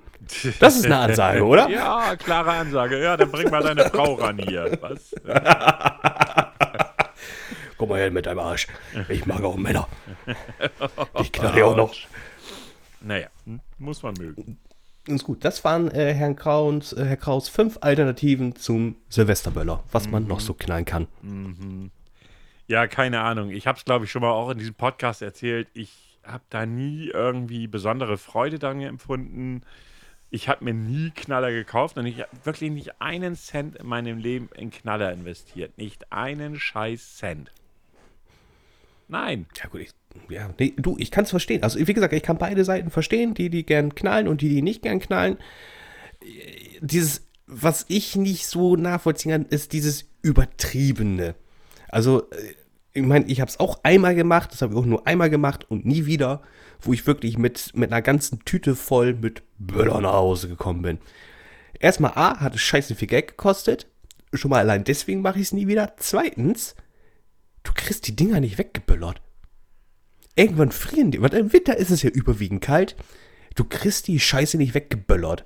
Das ist eine Ansage, oder? Ja, klare Ansage. Ja, dann bring mal deine Frau ran hier. Was? Mal mit deinem Arsch. Ich mag auch Männer. Ich knall ja auch noch. Naja, muss man mögen. Ist gut. Das waren äh, Herrn Kraus, äh, Herr Kraus fünf Alternativen zum Silvesterböller, was man noch so knallen kann. Ja, keine Ahnung. Ich habe es, glaube ich, schon mal auch in diesem Podcast erzählt. Ich habe da nie irgendwie besondere Freude daran empfunden. Ich habe mir nie Knaller gekauft und ich habe wirklich nicht einen Cent in meinem Leben in Knaller investiert. Nicht einen scheiß Cent. Nein. Ja, gut, ich, ja, nee, du, ich kann es verstehen. Also, wie gesagt, ich kann beide Seiten verstehen, die, die gern knallen und die, die nicht gern knallen. Dieses, was ich nicht so nachvollziehen kann, ist dieses Übertriebene. Also, äh, ich meine, ich habe es auch einmal gemacht, das habe ich auch nur einmal gemacht und nie wieder, wo ich wirklich mit, mit einer ganzen Tüte voll mit Böller nach Hause gekommen bin. Erstmal A, hat es scheiße viel Geld gekostet. Schon mal allein deswegen mache ich es nie wieder. Zweitens, du kriegst die Dinger nicht weggeböllert. Irgendwann frieren die, weil im Winter ist es ja überwiegend kalt. Du kriegst die Scheiße nicht weggeböllert.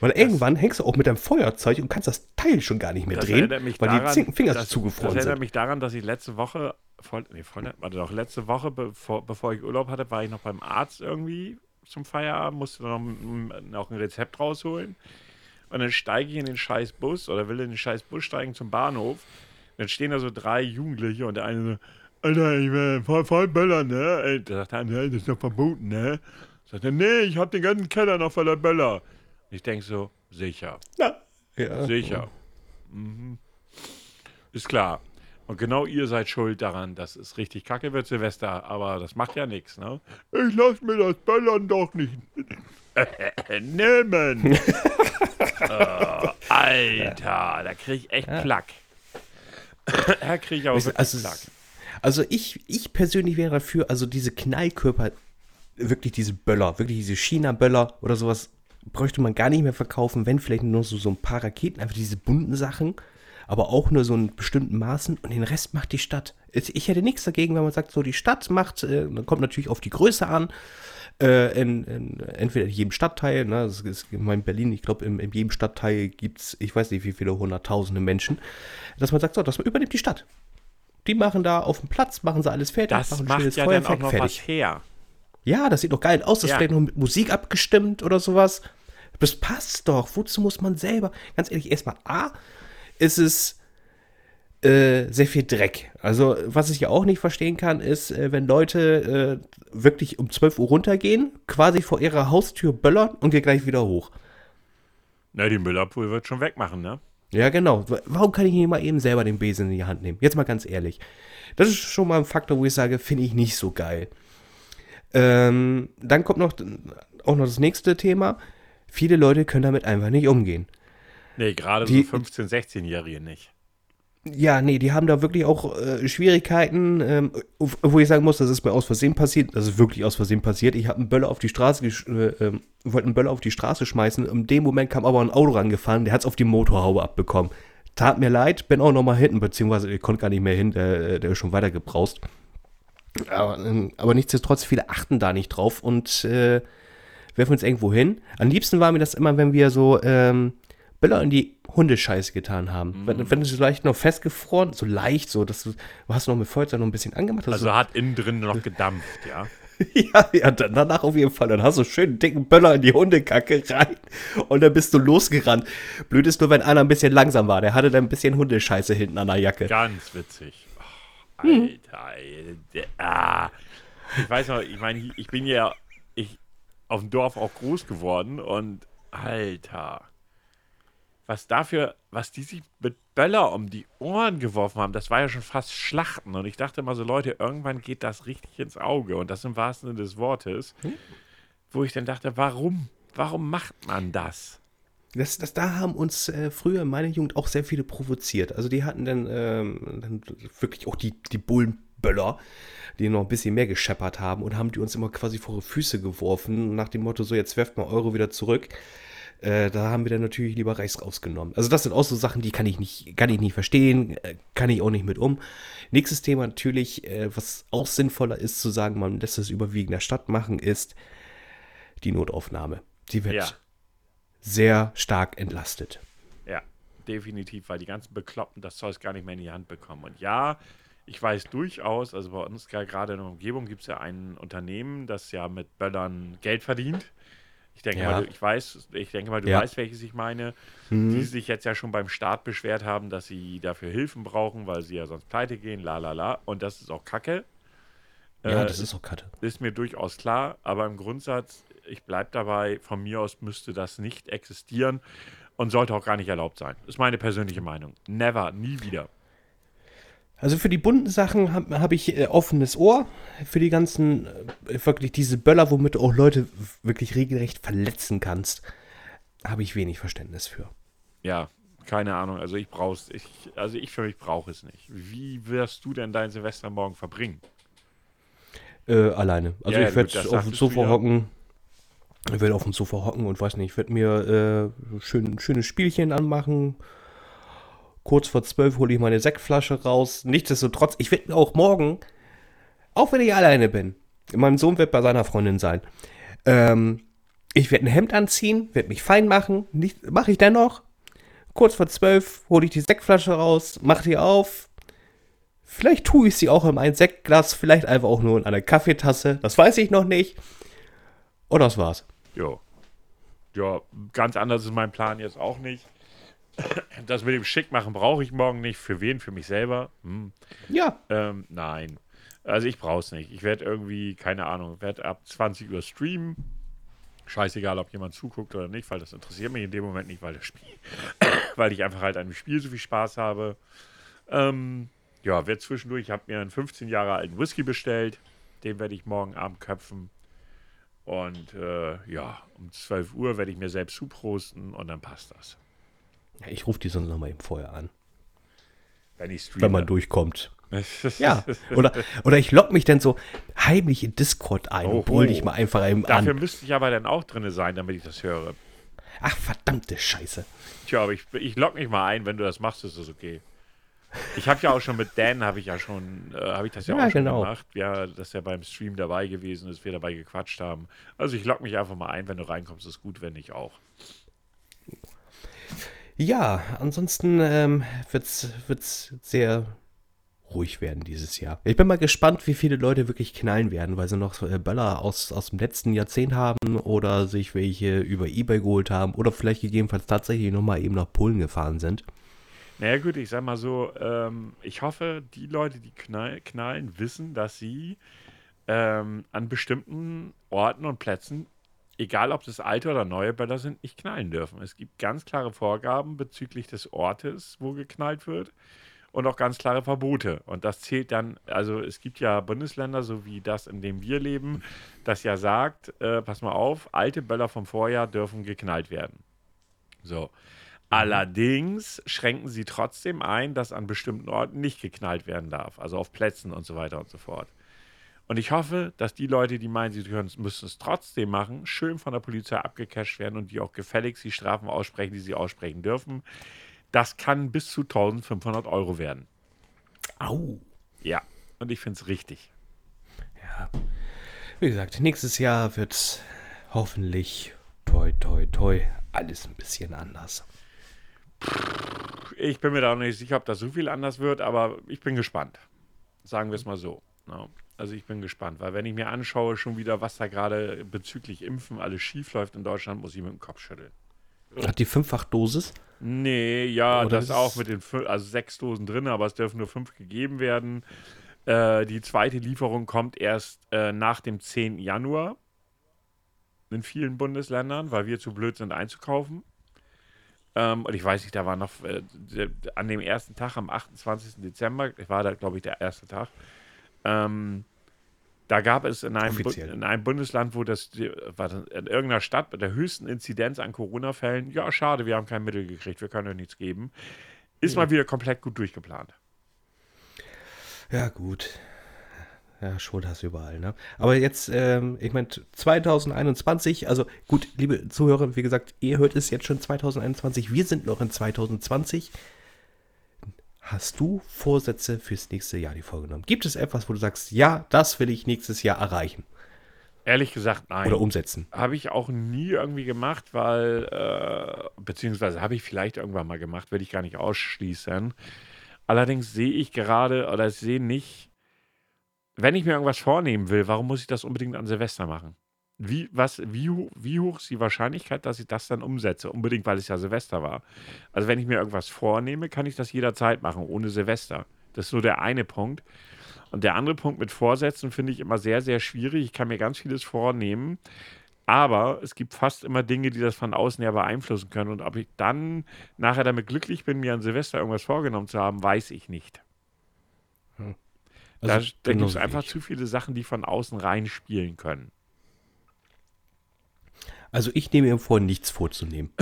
Weil irgendwann hängst du auch mit deinem Feuerzeug und kannst das Teil schon gar nicht mehr Das drehen, weil daran, die Zing- Finger das, zugefroren Das erinnert sind. mich daran, dass ich letzte Woche, voll, nee, voll, warte doch, letzte Woche, bevor, bevor ich Urlaub hatte, war ich noch beim Arzt irgendwie zum Feierabend, musste noch, ein- noch ein Rezept rausholen. Und dann steige ich in den scheiß Bus oder will in den scheiß Bus steigen zum Bahnhof. Dann stehen da so drei Jugendliche und der eine so, Alter, ich will voll, voll böllern, ne? Ey, Da sagt der andere, das ist doch verboten, ne? Sagt er, nee, ich hab den ganzen Keller noch voller Böller. Und ich denke so, sicher. Ja. Ja. Sicher. Mhm. Ist klar. Und genau ihr seid schuld daran, dass es richtig kacke wird, Silvester. Aber das macht ja nichts, ne? Ich lass mir das Böllern doch nicht nehmen. oh, Alter, da krieg ich echt Plack. da krieg ich auch Weißt Also, also ich, ich persönlich wäre dafür, also diese Knallkörper, wirklich diese Böller, wirklich diese China-Böller oder sowas, bräuchte man gar nicht mehr verkaufen, wenn vielleicht nur so, so ein paar Raketen, einfach diese bunten Sachen, aber auch nur so in bestimmten Maßen und den Rest macht die Stadt. Ich ich hätte nichts dagegen, wenn man sagt, so die Stadt macht, äh, dann kommt natürlich auf die Größe an, äh, in, in, entweder in jedem Stadtteil, ne, das ist in Berlin, ich glaube, in, in jedem Stadtteil gibt es, ich weiß nicht, wie viele hunderttausende Menschen, dass man sagt, so, das übernimmt die Stadt. Die machen da auf dem Platz, machen sie alles fertig, Das machen ein macht schönes ja dann auch Feuerwerk, noch fertig. was her. Ja, das sieht doch geil aus. Das Ja. ist vielleicht noch mit Musik abgestimmt oder sowas. Das passt doch. Wozu muss man selber? Ganz ehrlich, erstmal A, ist es äh, sehr viel Dreck. Also, was ich ja auch nicht verstehen kann, ist, äh, wenn Leute äh, wirklich um 12 Uhr runtergehen, quasi vor ihrer Haustür böllern und gehen gleich wieder hoch. Na, die Müllabfuhr wird schon wegmachen, ne? Ja, genau. Warum kann ich nicht mal eben selber den Besen in die Hand nehmen? Jetzt mal ganz ehrlich. Das ist schon mal ein Faktor, wo ich sage, finde ich nicht so geil. Ähm, dann kommt noch auch noch das nächste Thema. Viele Leute können damit einfach nicht umgehen. Nee, gerade so Die- 15-, 16-Jährige nicht. Ja, nee, die haben da wirklich auch äh, Schwierigkeiten, ähm, wo ich sagen muss, das ist mir aus Versehen passiert. Das ist wirklich aus Versehen passiert. Ich habe einen Böller auf die Straße, äh, ähm, wollte einen Böller auf die Straße schmeißen. In dem Moment kam aber ein Auto rangefahren, der hat es auf die Motorhaube abbekommen. Tat mir leid, bin auch noch mal hinten, beziehungsweise ich konnte gar nicht mehr hin, der, der ist schon weiter gebraust. Aber, ähm, aber nichtsdestotrotz, viele achten da nicht drauf und äh, werfen uns irgendwo hin. Am liebsten war mir das immer, wenn wir so ähm, Böller in die Hundescheiße getan haben. Wenn, wenn es so leicht noch festgefroren, so leicht so, dass du, du hast noch mit Feuerzeug noch ein bisschen angemacht. Also hat innen drin noch gedampft, ja. ja, ja, danach auf jeden Fall. Dann hast du schön einen dicken Böller in die Hundekacke rein und dann bist du losgerannt. Blöd ist nur, wenn einer ein bisschen langsam war. Der hatte dann ein bisschen Hundescheiße hinten an der Jacke. Ganz witzig. Oh, Alter, ey, der, ah. Ich weiß noch, ich meine, ich bin ja ich, auf dem Dorf auch groß geworden und Alter, was dafür, was die sich mit Böller um die Ohren geworfen haben, das war ja schon fast Schlachten. Und ich dachte mal so, Leute, irgendwann geht das richtig ins Auge und das im wahrsten Sinne des Wortes. Wo ich dann dachte, warum? Warum macht man das? Das, das, da haben uns äh, früher in meiner Jugend auch sehr viele provoziert. Also die hatten dann, ähm, dann wirklich auch die, die Bullenböller, die noch ein bisschen mehr gescheppert haben und haben die uns immer quasi vor die Füße geworfen, nach dem Motto, so jetzt werft mal Euro wieder zurück. Äh, da haben wir dann natürlich lieber Reichs rausgenommen. Also das sind auch so Sachen, die kann ich nicht, kann ich nicht verstehen, äh, kann ich auch nicht mit um. Nächstes Thema natürlich, äh, was auch sinnvoller ist zu sagen, man lässt es überwiegend in der Stadt machen, ist die Notaufnahme. Die wird Ja. sehr stark entlastet. Ja, definitiv, weil die ganzen Bekloppten das Zeug gar nicht mehr in die Hand bekommen. Und ja, ich weiß durchaus, also bei uns gerade in der Umgebung gibt es ja ein Unternehmen, das ja mit Böllern Geld verdient. Ich denke Ja. mal, du, ich weiß, ich denke mal, du Ja. weißt, welches ich meine. Mhm. Die sich jetzt ja schon beim Staat beschwert haben, dass sie dafür Hilfen brauchen, weil sie ja sonst pleite gehen, la la la. Und das ist auch Kacke. Ja, Äh, das ist auch Karte. ist mir durchaus klar, aber im Grundsatz, ich bleibe dabei, von mir aus müsste das nicht existieren und sollte auch gar nicht erlaubt sein. Ist meine persönliche Meinung. Never, nie wieder. Also für die bunten Sachen habe hab ich äh, offenes Ohr. Für die ganzen, äh, wirklich diese Böller, womit du auch Leute wirklich regelrecht verletzen kannst, habe ich wenig Verständnis für. Ja, keine Ahnung. Also ich brauch's, ich, also ich für mich brauche es nicht. Wie wirst du denn dein Silvestermorgen verbringen? Äh, alleine. Also Ja, ich werde auf dem Sofa hocken. Ich werde auf dem Sofa hocken und weiß nicht, ich werde mir äh, schön, schönes Spielchen anmachen. Kurz vor zwölf hole ich meine Sektflasche raus. Nichtsdestotrotz, ich werde auch morgen, auch wenn ich alleine bin, mein Sohn wird bei seiner Freundin sein. Ähm, ich werde ein Hemd anziehen, werde mich fein machen. Mache ich dennoch. Kurz vor zwölf hole ich die Sektflasche raus, mache die auf, Vielleicht tue ich sie auch in ein Sektglas, vielleicht einfach auch nur in eine Kaffeetasse. Das weiß ich noch nicht. Und das war's. Ja. Ja, ganz anders ist mein Plan jetzt auch nicht. Das mit dem Schickmachen brauche ich morgen nicht. Für wen? Für mich selber? Hm. Ja. Ähm, nein. Also ich brauche es nicht. Ich werde irgendwie, keine Ahnung, werde ab 20 Uhr streamen. Scheißegal, ob jemand zuguckt oder nicht, weil das interessiert mich in dem Moment nicht, weil das Spiel, weil ich einfach halt an dem Spiel so viel Spaß habe. Ähm, ja, werde zwischendurch, ich habe mir einen 15 Jahre alten Whisky bestellt. Den werde ich morgen Abend köpfen. Und äh, ja, um 12 Uhr werde ich mir selbst zuprosten und dann passt das. Ja, Ich rufe die sonst noch mal eben vorher an, Wenn wenn man durchkommt. Ja. Oder, oder ich lock mich dann so heimlich in Discord ein Oh, und brüll oh. dich mal einfach eben Dafür an. müsste ich aber dann auch drin sein, damit ich das höre. Ach, verdammte Scheiße. Tja, aber ich, ich log mich mal ein, wenn du das machst, ist das okay. Ich habe ja auch schon mit Dan, habe ich ja schon, äh, habe ich das ja, Ja, auch schon genau. gemacht. Ja, dass er beim Stream dabei gewesen ist, wir dabei gequatscht haben. Also ich log mich einfach mal ein, wenn du reinkommst, ist gut, wenn nicht auch. Ja, ansonsten ähm, wird's, wird's sehr ruhig werden dieses Jahr. Ich bin mal gespannt, wie viele Leute wirklich knallen werden, weil sie noch äh, Böller aus, aus dem letzten Jahrzehnt haben oder sich welche über Ebay geholt haben oder vielleicht gegebenenfalls tatsächlich nochmal eben nach Polen gefahren sind. Naja gut, ich sag mal so, ähm, ich hoffe, die Leute, die knall, knallen, wissen, dass sie ähm, an bestimmten Orten und Plätzen, egal ob das alte oder neue Böller sind, nicht knallen dürfen. Es gibt ganz klare Vorgaben bezüglich des Ortes, wo geknallt wird und auch ganz klare Verbote. Und das zählt dann, also es gibt ja Bundesländer, so wie das, in dem wir leben, das ja sagt, äh, pass mal auf, alte Böller vom Vorjahr dürfen geknallt werden. So. Allerdings schränken sie trotzdem ein, dass an bestimmten Orten nicht geknallt werden darf, also auf Plätzen und so weiter und so fort. Und ich hoffe, dass die Leute, die meinen, sie können, müssen es trotzdem machen, schön von der Polizei abgecasht werden und die auch gefälligst die Strafen aussprechen, die sie aussprechen dürfen. Das kann bis zu 1500 Euro werden. Au. Ja, und ich finde es richtig. Ja. Wie gesagt, nächstes Jahr wird hoffentlich toi toi toi alles ein bisschen anders. Ich bin mir da auch nicht sicher, ob das so viel anders wird, aber ich bin gespannt. Sagen wir es mal so. Ja. Also ich bin gespannt, weil wenn ich mir anschaue, schon wieder, was da gerade bezüglich Impfen alles schief läuft in Deutschland, muss ich mit dem Kopf schütteln. Hat die Fünffachdosis? Nee, ja, Oder das ist auch mit den fün- also sechs Dosen drin, aber es dürfen nur fünf gegeben werden. Äh, die zweite Lieferung kommt erst äh, nach dem 10. Januar in vielen Bundesländern, weil wir zu blöd sind einzukaufen. Ähm, und ich weiß nicht, da war noch äh, an dem ersten Tag, am 28. Dezember, war da, glaube ich, der erste Tag, ähm, da gab es in einem, in einem Bundesland, wo das, in irgendeiner Stadt mit der höchsten Inzidenz an Corona-Fällen, ja, schade, wir haben kein Mittel gekriegt, wir können euch nichts geben, ist mal wieder komplett gut durchgeplant. Ja, gut. Ja, Schuld hast du überall, ne? Aber jetzt, ähm, ich meine, 2021, also gut, liebe Zuhörer, wie gesagt, ihr hört es jetzt schon 2021, wir sind noch in 2020. Hast du Vorsätze fürs nächste Jahr die vorgenommen? Gibt es etwas, wo du sagst, ja, das will ich nächstes Jahr erreichen Ehrlich gesagt, nein. oder umsetzen? Habe ich auch nie irgendwie gemacht, weil, äh, beziehungsweise habe ich vielleicht irgendwann mal gemacht, will ich gar nicht ausschließen. Allerdings sehe ich gerade oder sehe nicht, wenn ich mir irgendwas vornehmen will, warum muss ich das unbedingt an Silvester machen? Wie, was, wie, wie hoch ist die Wahrscheinlichkeit, dass ich das dann umsetze? Unbedingt, weil es ja Silvester war. Also, wenn ich mir irgendwas vornehme, kann ich das jederzeit machen, ohne Silvester. Das ist nur der eine Punkt. Und der andere Punkt mit Vorsätzen finde ich immer sehr, sehr schwierig. Ich kann mir ganz vieles vornehmen, aber es gibt fast immer Dinge, die das von außen her beeinflussen können. Und ob ich dann nachher damit glücklich bin, mir an Silvester irgendwas vorgenommen zu haben, weiß ich nicht. Hm. Also da, da gibt es einfach zu viele Sachen, die von außen reinspielen können. Also ich nehme mir vor, nichts vorzunehmen.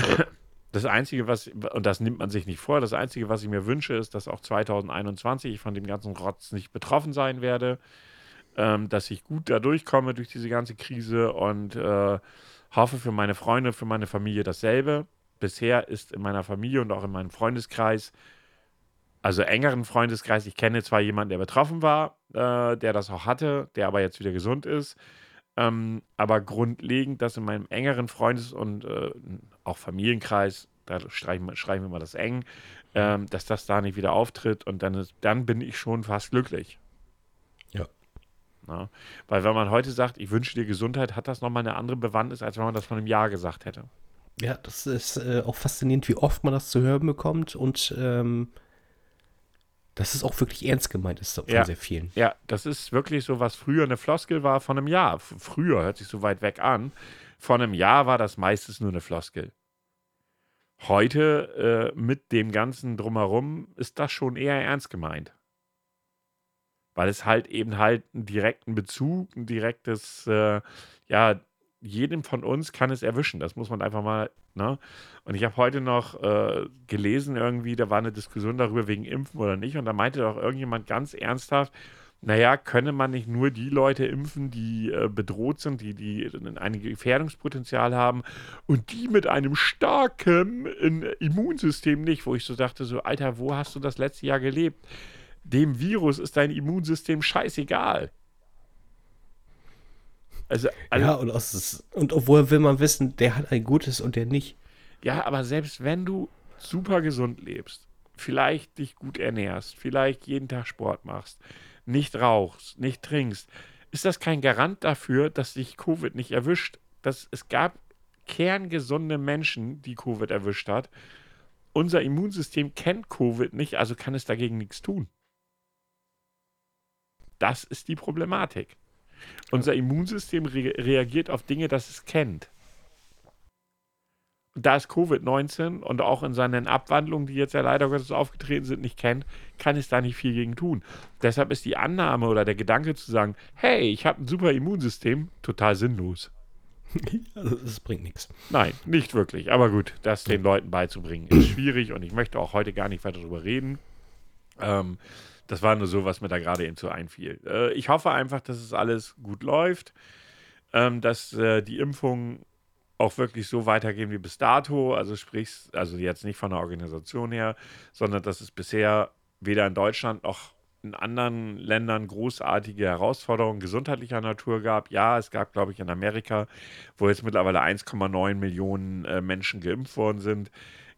Das Einzige, was, und das nimmt man sich nicht vor, das Einzige, was ich mir wünsche, ist, dass auch 2021 ich von dem ganzen Rotz nicht betroffen sein werde, ähm, dass ich gut da durchkomme durch diese ganze Krise und äh, hoffe für meine Freunde, für meine Familie dasselbe. Bisher ist in meiner Familie und auch in meinem Freundeskreis, also engeren Freundeskreis, ich kenne zwar jemanden, der betroffen war, äh, der das auch hatte, der aber jetzt wieder gesund ist, ähm, aber grundlegend, dass in meinem engeren Freundes- und äh, auch Familienkreis, da streichen, streichen wir mal das eng, ähm, dass das da nicht wieder auftritt und dann, ist, dann bin ich schon fast glücklich. Ja. Na? Weil wenn man heute sagt, ich wünsche dir Gesundheit, hat das nochmal eine andere Bewandtnis, als wenn man das vor einem Jahr gesagt hätte. Ja, das ist äh, auch faszinierend, wie oft man das zu hören bekommt und ähm, dass es auch wirklich ernst gemeint ist von ja, sehr vielen. Ja, das ist wirklich so, was früher eine Floskel war von einem Jahr. Früher hört sich so weit weg an. Von einem Jahr war das meistens nur eine Floskel. Heute äh, mit dem Ganzen drumherum ist das schon eher ernst gemeint. Weil es halt eben halt einen direkten Bezug, ein direktes, äh, ja, jedem von uns kann es erwischen. Das muss man einfach mal, ne? Und ich habe heute noch äh, gelesen, irgendwie, da war eine Diskussion darüber wegen Impfen oder nicht. Und da meinte doch irgendjemand ganz ernsthaft, naja, könne man nicht nur die Leute impfen, die äh, bedroht sind, die, die ein Gefährdungspotenzial haben und die mit einem starken äh, Immunsystem nicht, wo ich so dachte, so, Alter, wo hast du das letzte Jahr gelebt? Dem Virus ist dein Immunsystem scheißegal. Also, also ja, und, aus, und woher will man wissen, der hat ein gutes und der nicht? Ja, aber selbst wenn du super gesund lebst, vielleicht dich gut ernährst, vielleicht jeden Tag Sport machst, nicht rauchst, nicht trinkst, ist das kein Garant dafür, dass dich Covid nicht erwischt. Das, es gab kerngesunde Menschen, die Covid erwischt hat. Unser Immunsystem kennt Covid nicht, also kann es dagegen nichts tun. Das ist die Problematik. Unser Immunsystem re reagiert auf Dinge, das es kennt. Und da es Covid-19 und auch in seinen Abwandlungen, die jetzt ja leider Gottes aufgetreten sind, nicht kennt, kann es da nicht viel gegen tun. Deshalb ist die Annahme oder der Gedanke zu sagen, hey, ich habe ein super Immunsystem, total sinnlos. Also es bringt nichts. Nein, nicht wirklich. Aber gut, das den Leuten beizubringen, ist schwierig und ich möchte auch heute gar nicht weiter darüber reden. Ähm, das war nur so, was mir da gerade eben so einfiel. Äh, ich hoffe einfach, dass es alles gut läuft, ähm, dass äh, die Impfungen auch wirklich so weitergehen wie bis dato. Also sprich, also jetzt nicht von der Organisation her, sondern dass es bisher weder in Deutschland noch in anderen Ländern großartige Herausforderungen gesundheitlicher Natur gab. Ja, es gab, glaube ich, in Amerika, wo jetzt mittlerweile 1,9 Millionen äh, Menschen geimpft worden sind,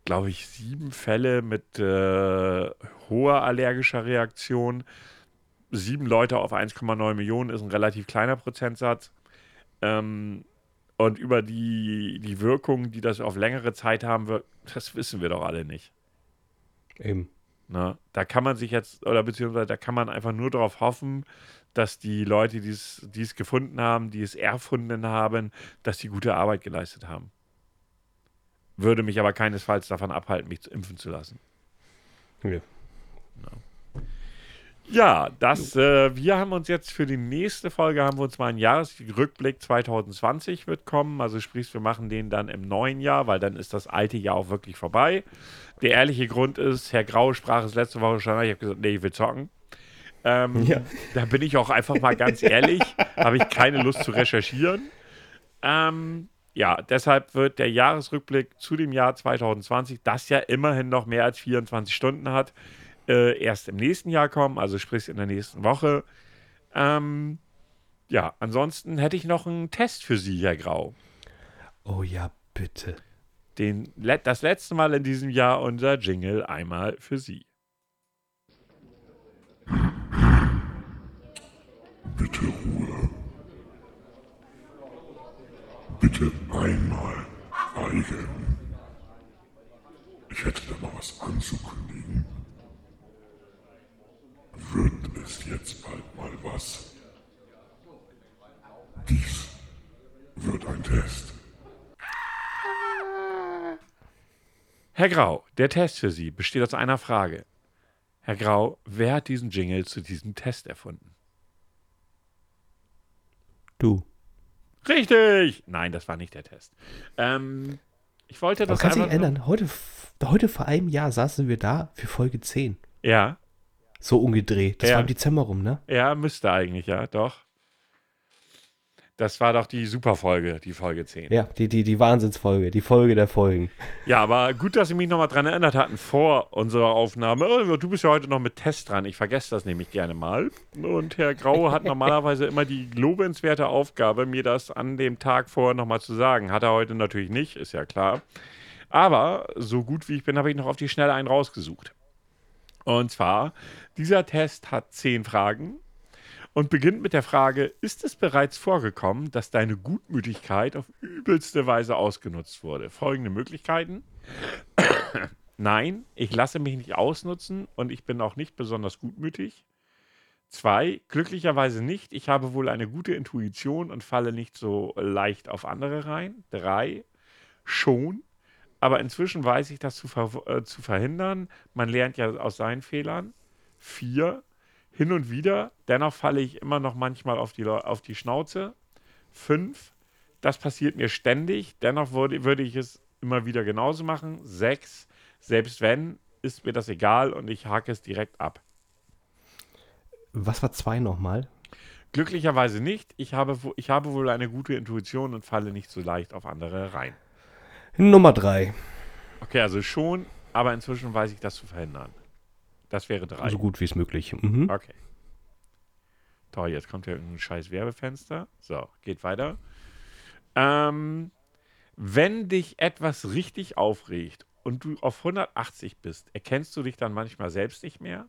glaube ich, sieben Fälle mit äh, hoher allergischer Reaktion. Sieben Leute auf 1,9 Millionen ist ein relativ kleiner Prozentsatz. Ähm, und über die, die Wirkung, die das auf längere Zeit haben wird, das wissen wir doch alle nicht. Eben. Na, da kann man sich jetzt, oder beziehungsweise da kann man einfach nur darauf hoffen, dass die Leute, die es gefunden haben, die es erfunden haben, dass sie gute Arbeit geleistet haben würde mich aber keinesfalls davon abhalten, mich impfen zu lassen. Okay. Ja, das, äh, wir haben uns jetzt für die nächste Folge, haben wir uns mal einen Jahresrückblick 2020 wird kommen. Also sprich, wir machen den dann im neuen Jahr, weil dann ist das alte Jahr auch wirklich vorbei. Der ehrliche Grund ist, Herr Grau sprach es letzte Woche schon, ich habe gesagt, nee, ich will zocken. Ähm, ja. Da bin ich auch einfach mal ganz ehrlich, habe ich keine Lust zu recherchieren. Ähm, ja, deshalb wird der Jahresrückblick zu dem Jahr 2020, das ja immerhin noch mehr als 24 Stunden hat, äh, erst im nächsten Jahr kommen, also sprich in der nächsten Woche. Ähm, ja, ansonsten hätte ich noch einen Test für Sie, Herr Grau. Oh ja, bitte. Den, das letzte Mal in diesem Jahr unser Jingle einmal für Sie. Bitte einmal schweigen. Ich hätte da mal was anzukündigen. Wird es jetzt bald mal was? Dies wird ein Test. Herr Grau, der Test für Sie besteht aus einer Frage. Herr Grau, wer hat diesen Jingle zu diesem Test erfunden? Du. Richtig! Nein, das war nicht der Test. Ähm, ich wollte Das das kann sich einfach nur- ändern. Heute, heute vor einem Jahr saßen wir da für Folge 10. Ja, So umgedreht. Das Ja. war im Dezember rum, ne? ja, müsste eigentlich, ja, doch. Das war doch die Superfolge, die Folge 10. Ja, die, die, die Wahnsinnsfolge, die Folge der Folgen. Ja, aber gut, dass Sie mich nochmal dran erinnert hatten vor unserer Aufnahme. Oh, du bist ja heute noch mit Test dran. Ich vergesse das nämlich gerne mal. Und Herr Grau hat normalerweise immer die lobenswerte Aufgabe, mir das an dem Tag vorher nochmal zu sagen. Hat er heute natürlich nicht, ist ja klar. Aber so gut wie ich bin, habe ich noch auf die Schnelle einen rausgesucht. Und zwar, dieser Test hat zehn Fragen und beginnt mit der Frage, ist es bereits vorgekommen, dass deine Gutmütigkeit auf übelste Weise ausgenutzt wurde? Folgende Möglichkeiten. Nein, ich lasse mich nicht ausnutzen und ich bin auch nicht besonders gutmütig. Zwei, glücklicherweise nicht. Ich habe wohl eine gute Intuition und falle nicht so leicht auf andere rein. Drei, schon. Aber inzwischen weiß ich das zu, ver äh, zu verhindern. Man lernt ja aus seinen Fehlern. Vier, hin und wieder. Dennoch falle ich immer noch manchmal auf die, auf die Schnauze. Fünf, das passiert mir ständig. Dennoch würde, würde ich es immer wieder genauso machen. Sechs, selbst wenn, ist mir das egal und ich hake es direkt ab. Was war zwei nochmal? Glücklicherweise nicht. Ich habe, ich habe wohl eine gute Intuition und falle nicht so leicht auf andere rein. Nummer drei. Okay, also schon, aber inzwischen weiß ich das zu verhindern. Das wäre drei. So gut wie es möglich. Mhm. Okay. Toll, jetzt kommt ja irgendein scheiß Werbefenster. So, geht weiter. Ähm, wenn dich etwas richtig aufregt und du auf 180 bist, erkennst du dich dann manchmal selbst nicht mehr?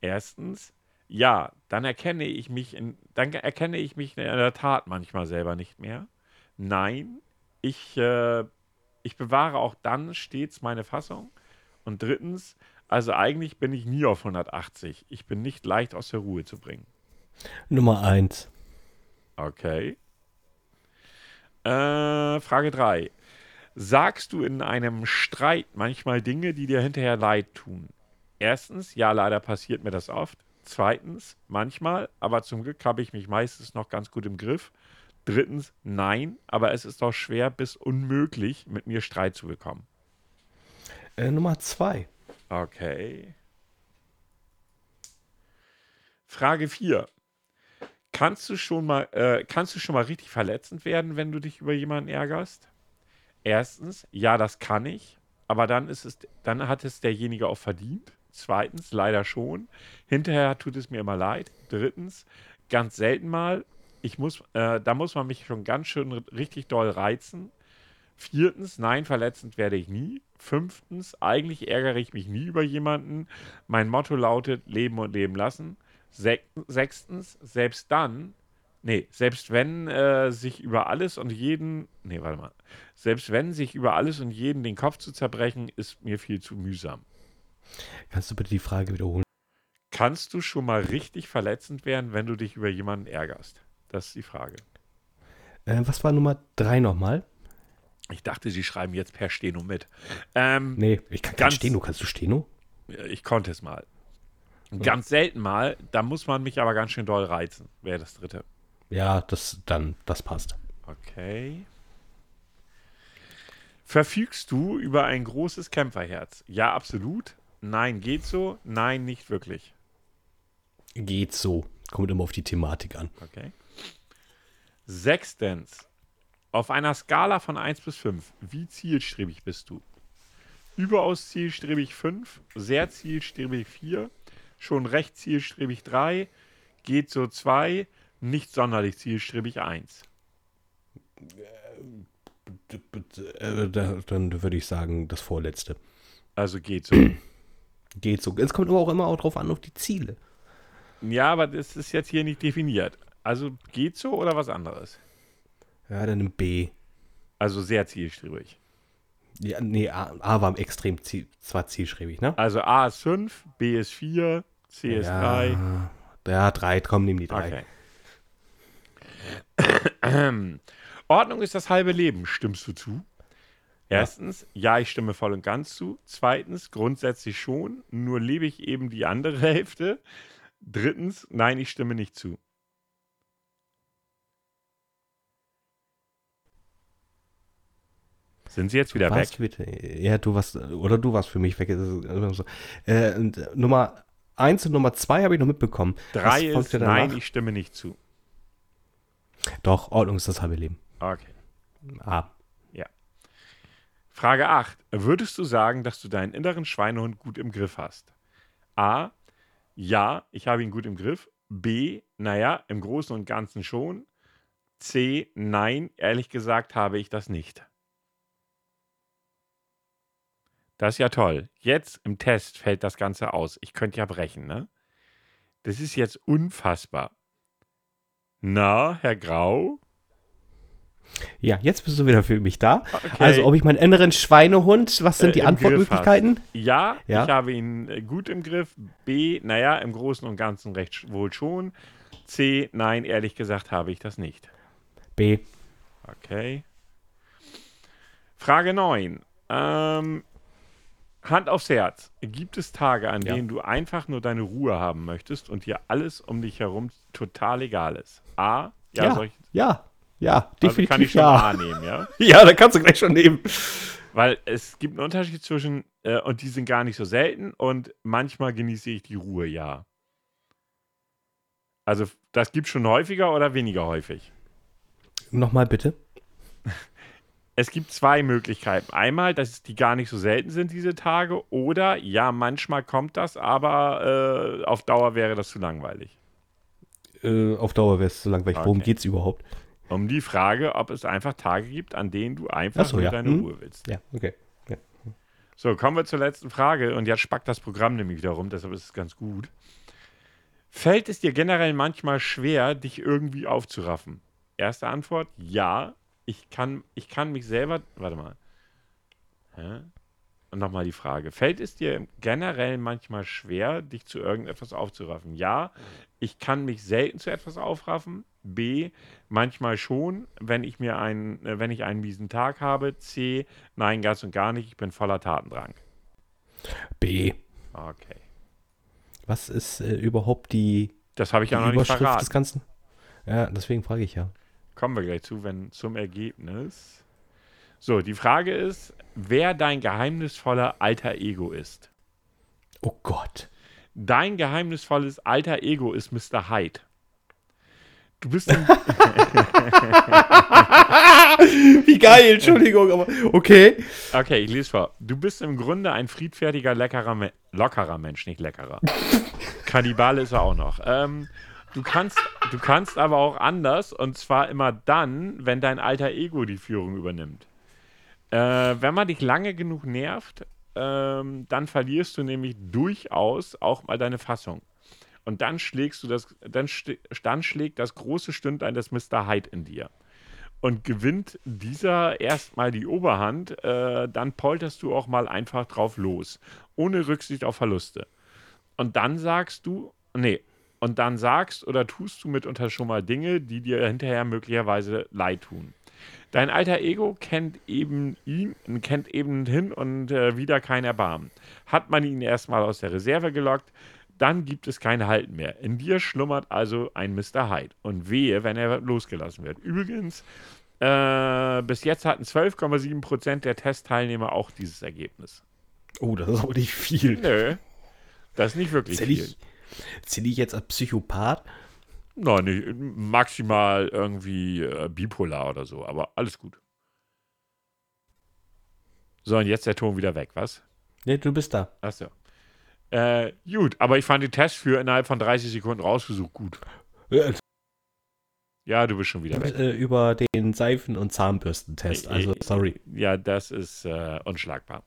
Erstens, ja, dann erkenne ich mich in, dann erkenne ich mich in der Tat manchmal selber nicht mehr. Nein, ich, äh, ich bewahre auch dann stets meine Fassung. Und drittens, also eigentlich bin ich nie auf 180. Ich bin nicht leicht aus der Ruhe zu bringen. Nummer eins. Okay. Äh, Frage 3. Sagst du in einem Streit manchmal Dinge, die dir hinterher leid tun? Erstens, ja, leider passiert mir das oft. Zweitens, manchmal, aber zum Glück habe ich mich meistens noch ganz gut im Griff. Drittens, nein, aber es ist doch schwer bis unmöglich, mit mir Streit zu bekommen. Äh, Nummer zwei. Okay. Frage 4. Kannst du schon mal, äh, kannst du schon mal richtig verletzend werden, wenn du dich über jemanden ärgerst? Erstens, ja, das kann ich, aber dann ist es, dann hat es derjenige auch verdient. Zweitens, leider schon. Hinterher tut es mir immer leid. Drittens, ganz selten mal. Ich muss, äh, da muss man mich schon ganz schön richtig doll reizen. Viertens, nein, verletzend werde ich nie. Fünftens, eigentlich ärgere ich mich nie über jemanden. Mein Motto lautet Leben und Leben lassen. Sechstens, selbst dann, nee, selbst wenn äh, sich über alles und jeden, nee, warte mal, selbst wenn sich über alles und jeden den Kopf zu zerbrechen, ist mir viel zu mühsam. Kannst du bitte die Frage wiederholen? Kannst du schon mal richtig verletzend werden, wenn du dich über jemanden ärgerst? Das ist die Frage. Äh, was war Nummer drei nochmal? Ich dachte, sie schreiben jetzt per Steno mit. Ähm, Nee, ich kann kein Ganz- Steno. Kannst du Steno? Ich konnte es mal. Ganz selten mal, da muss man mich aber ganz schön doll reizen. Wäre das dritte. Ja, das dann, das passt. Okay. Verfügst du über ein großes Kämpferherz? Ja, absolut. Nein, geht so. Nein, nicht wirklich. Geht so. Kommt immer auf die Thematik an. Okay. Sechstens. Auf einer Skala von 1 bis 5, wie zielstrebig bist du? Überaus zielstrebig 5, sehr zielstrebig 4, schon recht zielstrebig 3, geht so 2, nicht sonderlich zielstrebig 1. Äh, da, dann würde ich sagen, das vorletzte. Also geht so. Geht so. Es kommt aber auch immer auch drauf an, auf die Ziele. ja, aber das ist jetzt hier nicht definiert. Also geht so oder was anderes? Ja, dann ein B. Also sehr zielstrebig. Ja, nee, A, A war extrem ziel, zwar zielstrebig, ne? Also A ist 5, B ist 4, C ist 3. ja, ja, drei, komm, nimm die drei. Okay. Ordnung ist das halbe Leben. Stimmst du zu? Erstens, ja, ich stimme voll und ganz zu. Zweitens, grundsätzlich schon, nur lebe ich eben die andere Hälfte. Drittens, nein, ich stimme nicht zu. Sind sie jetzt wieder weg? Bitte? Ja, du warst, oder du warst für mich weg. Äh, Nummer eins und Nummer zwei habe ich noch mitbekommen. Drei Was folgt ist, dir danach? nein, ich stimme nicht zu. Doch, Ordnung ist das halbe Leben. Okay. A. Frage 8. Würdest du sagen, dass du deinen inneren Schweinehund gut im Griff hast? A. Ja, ich habe ihn gut im Griff. B. Naja, im Großen und Ganzen schon. C. Nein, ehrlich gesagt habe ich das nicht. Das ist ja toll. Jetzt im Test fällt das Ganze aus. Ich könnte ja brechen, ne? Das ist jetzt unfassbar. Na, Herr Grau? Ja, jetzt bist du wieder für mich da. Okay. Also, ob ich meinen inneren Schweinehund, was sind Äh, die Antwortmöglichkeiten? Ja, Ja. ich habe ihn äh, gut im Griff. B, naja, im Großen und Ganzen recht wohl schon. C, nein, ehrlich gesagt habe ich das nicht. B. Okay. Frage 9. Ähm, Hand aufs Herz. Gibt es Tage, an Ja. denen du einfach nur deine Ruhe haben möchtest und dir alles um dich herum total egal ist? A, ja, Ja, soll ich, ja, ja, also definitiv kann ich schon ja. A nehmen, ja? Ja, da kannst du gleich schon nehmen. Weil es gibt einen Unterschied zwischen, äh, und die sind gar nicht so selten, und manchmal genieße ich die Ruhe, ja. Also, das gibt schon häufiger oder weniger häufig? Nochmal bitte. Es gibt zwei Möglichkeiten. Einmal, dass die gar nicht so selten sind, diese Tage, oder ja, manchmal kommt das, aber äh, auf Dauer wäre das zu langweilig. Äh, auf Dauer wäre es zu langweilig. Worum Okay. geht's überhaupt? Um die Frage, ob es einfach Tage gibt, an denen du einfach Ach so, nur ja. deine Mhm. Ruhe willst. Ja, okay. Ja. So, kommen wir zur letzten Frage und jetzt spackt das Programm nämlich wieder rum, deshalb ist es ganz gut. Fällt es dir generell manchmal schwer, dich irgendwie aufzuraffen? Erste Antwort, ja. Ich kann, ich kann mich selber. Warte mal. Hä? Und nochmal die Frage. Fällt es dir generell manchmal schwer, dich zu irgendetwas aufzuraffen? Ja, ich kann mich selten zu etwas aufraffen. B, manchmal schon, wenn ich mir einen, äh, wenn ich einen miesen Tag habe. C, nein, ganz und gar nicht. Ich bin voller Tatendrang. B. Okay. Was ist äh, überhaupt die, Das habe ich die ja noch nicht Überschrift verraten. des Ganzen? Ja, deswegen frage ich ja. Kommen wir gleich zu, wenn zum Ergebnis. So, die Frage ist, wer dein geheimnisvoller alter Ego ist. Oh Gott. Dein geheimnisvolles alter Ego ist Mr. Hyde. Du bist im, Wie geil, Entschuldigung, aber okay. okay, ich lese vor. Du bist im Grunde ein friedfertiger, leckerer, Me lockerer Mensch, nicht leckerer. Kannibale ist er auch noch. Ähm, du kannst, du kannst aber auch anders und zwar immer dann, wenn dein alter Ego die Führung übernimmt. Äh, wenn man dich lange genug nervt, ähm, dann verlierst du nämlich durchaus auch mal deine Fassung. Und dann schlägst du das, dann, dann schlägt das große Stündlein des Mr. Hyde in dir. Und gewinnt dieser erstmal die Oberhand, äh, dann polterst du auch mal einfach drauf los, ohne Rücksicht auf Verluste. Und dann sagst du, nee, und dann sagst oder tust du mitunter schon mal Dinge, die dir hinterher möglicherweise leid tun. Dein alter Ego kennt eben ihn, kennt eben hin und äh, wieder kein Erbarmen. Hat man ihn erstmal aus der Reserve gelockt, dann gibt es kein Halten mehr. In dir schlummert also ein Mr. Hyde. Und wehe, wenn er losgelassen wird. Übrigens, äh, bis jetzt hatten 12,7% der Testteilnehmer auch dieses Ergebnis. Oh, das ist aber nicht viel. Nö, das ist nicht wirklich Zähl viel. Ich, zähl ich jetzt als Psychopath? Nein, nicht, maximal irgendwie äh, bipolar oder so, aber alles gut. So, und jetzt der Ton wieder weg, was? Nee, du bist da. Achso. Äh, gut, aber ich fand den Test für innerhalb von 30 Sekunden rausgesucht gut. Äh, Ja, du bist schon wieder weg. äh, über den Seifen- und Zahnbürstentest. Also, Äh, sorry. Ja, das ist äh, unschlagbar.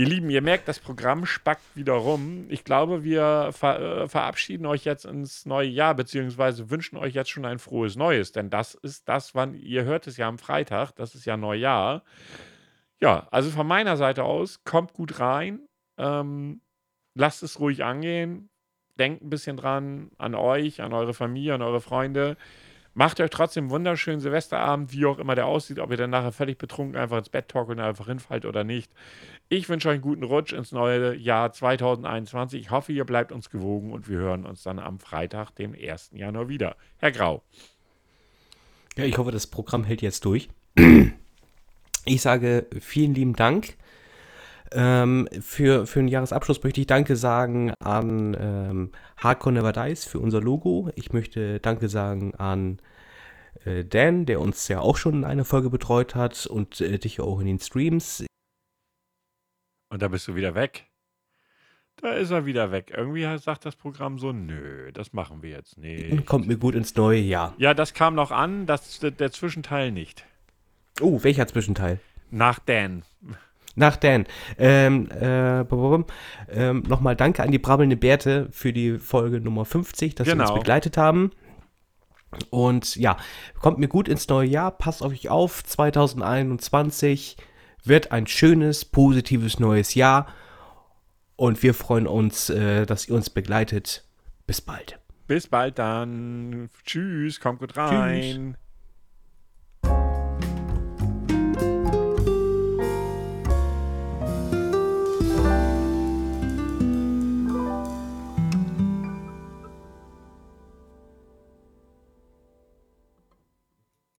Ihr Lieben, ihr merkt, das Programm spackt wieder rum. Ich glaube, wir ver äh, verabschieden euch jetzt ins neue Jahr, beziehungsweise wünschen euch jetzt schon ein frohes Neues, denn das ist das, wann ihr hört es ja am Freitag, das ist ja Neujahr. Ja, also von meiner Seite aus, kommt gut rein, ähm, lasst es ruhig angehen, denkt ein bisschen dran, an euch, an eure Familie, an eure Freunde. Macht euch trotzdem einen wunderschönen Silvesterabend, wie auch immer der aussieht, ob ihr dann nachher völlig betrunken einfach ins Bett torkeln und einfach hinfallt oder nicht. Ich wünsche euch einen guten Rutsch ins neue Jahr 2021. Ich hoffe, ihr bleibt uns gewogen und wir hören uns dann am Freitag, dem 1. Januar wieder. Herr Grau. Ja, ich hoffe, das Programm hält jetzt durch. Ich sage vielen lieben Dank. Ähm, für, für den Jahresabschluss möchte ich Danke sagen an ähm, Hardcore Never Dies für unser Logo. Ich möchte Danke sagen an äh, Dan, der uns ja auch schon in einer Folge betreut hat und äh, dich auch in den Streams. Und da bist du wieder weg. Da ist er wieder weg. Irgendwie sagt das Programm so, nö, das machen wir jetzt nicht. Kommt mir gut ins neue Jahr. Ja, das kam noch an, das, der Zwischenteil nicht. Oh, welcher Zwischenteil? Nach Dan. Nach Dan. Ähm, äh, ähm, Nochmal danke an die brabbelnde Bärte für die Folge Nummer 50, dass Genau. sie uns begleitet haben. Und ja, kommt mir gut ins neue Jahr, passt auf euch auf. 2021 wird ein schönes, positives neues Jahr. Und wir freuen uns, äh, dass ihr uns begleitet. Bis bald. Bis bald dann. Tschüss, kommt gut rein.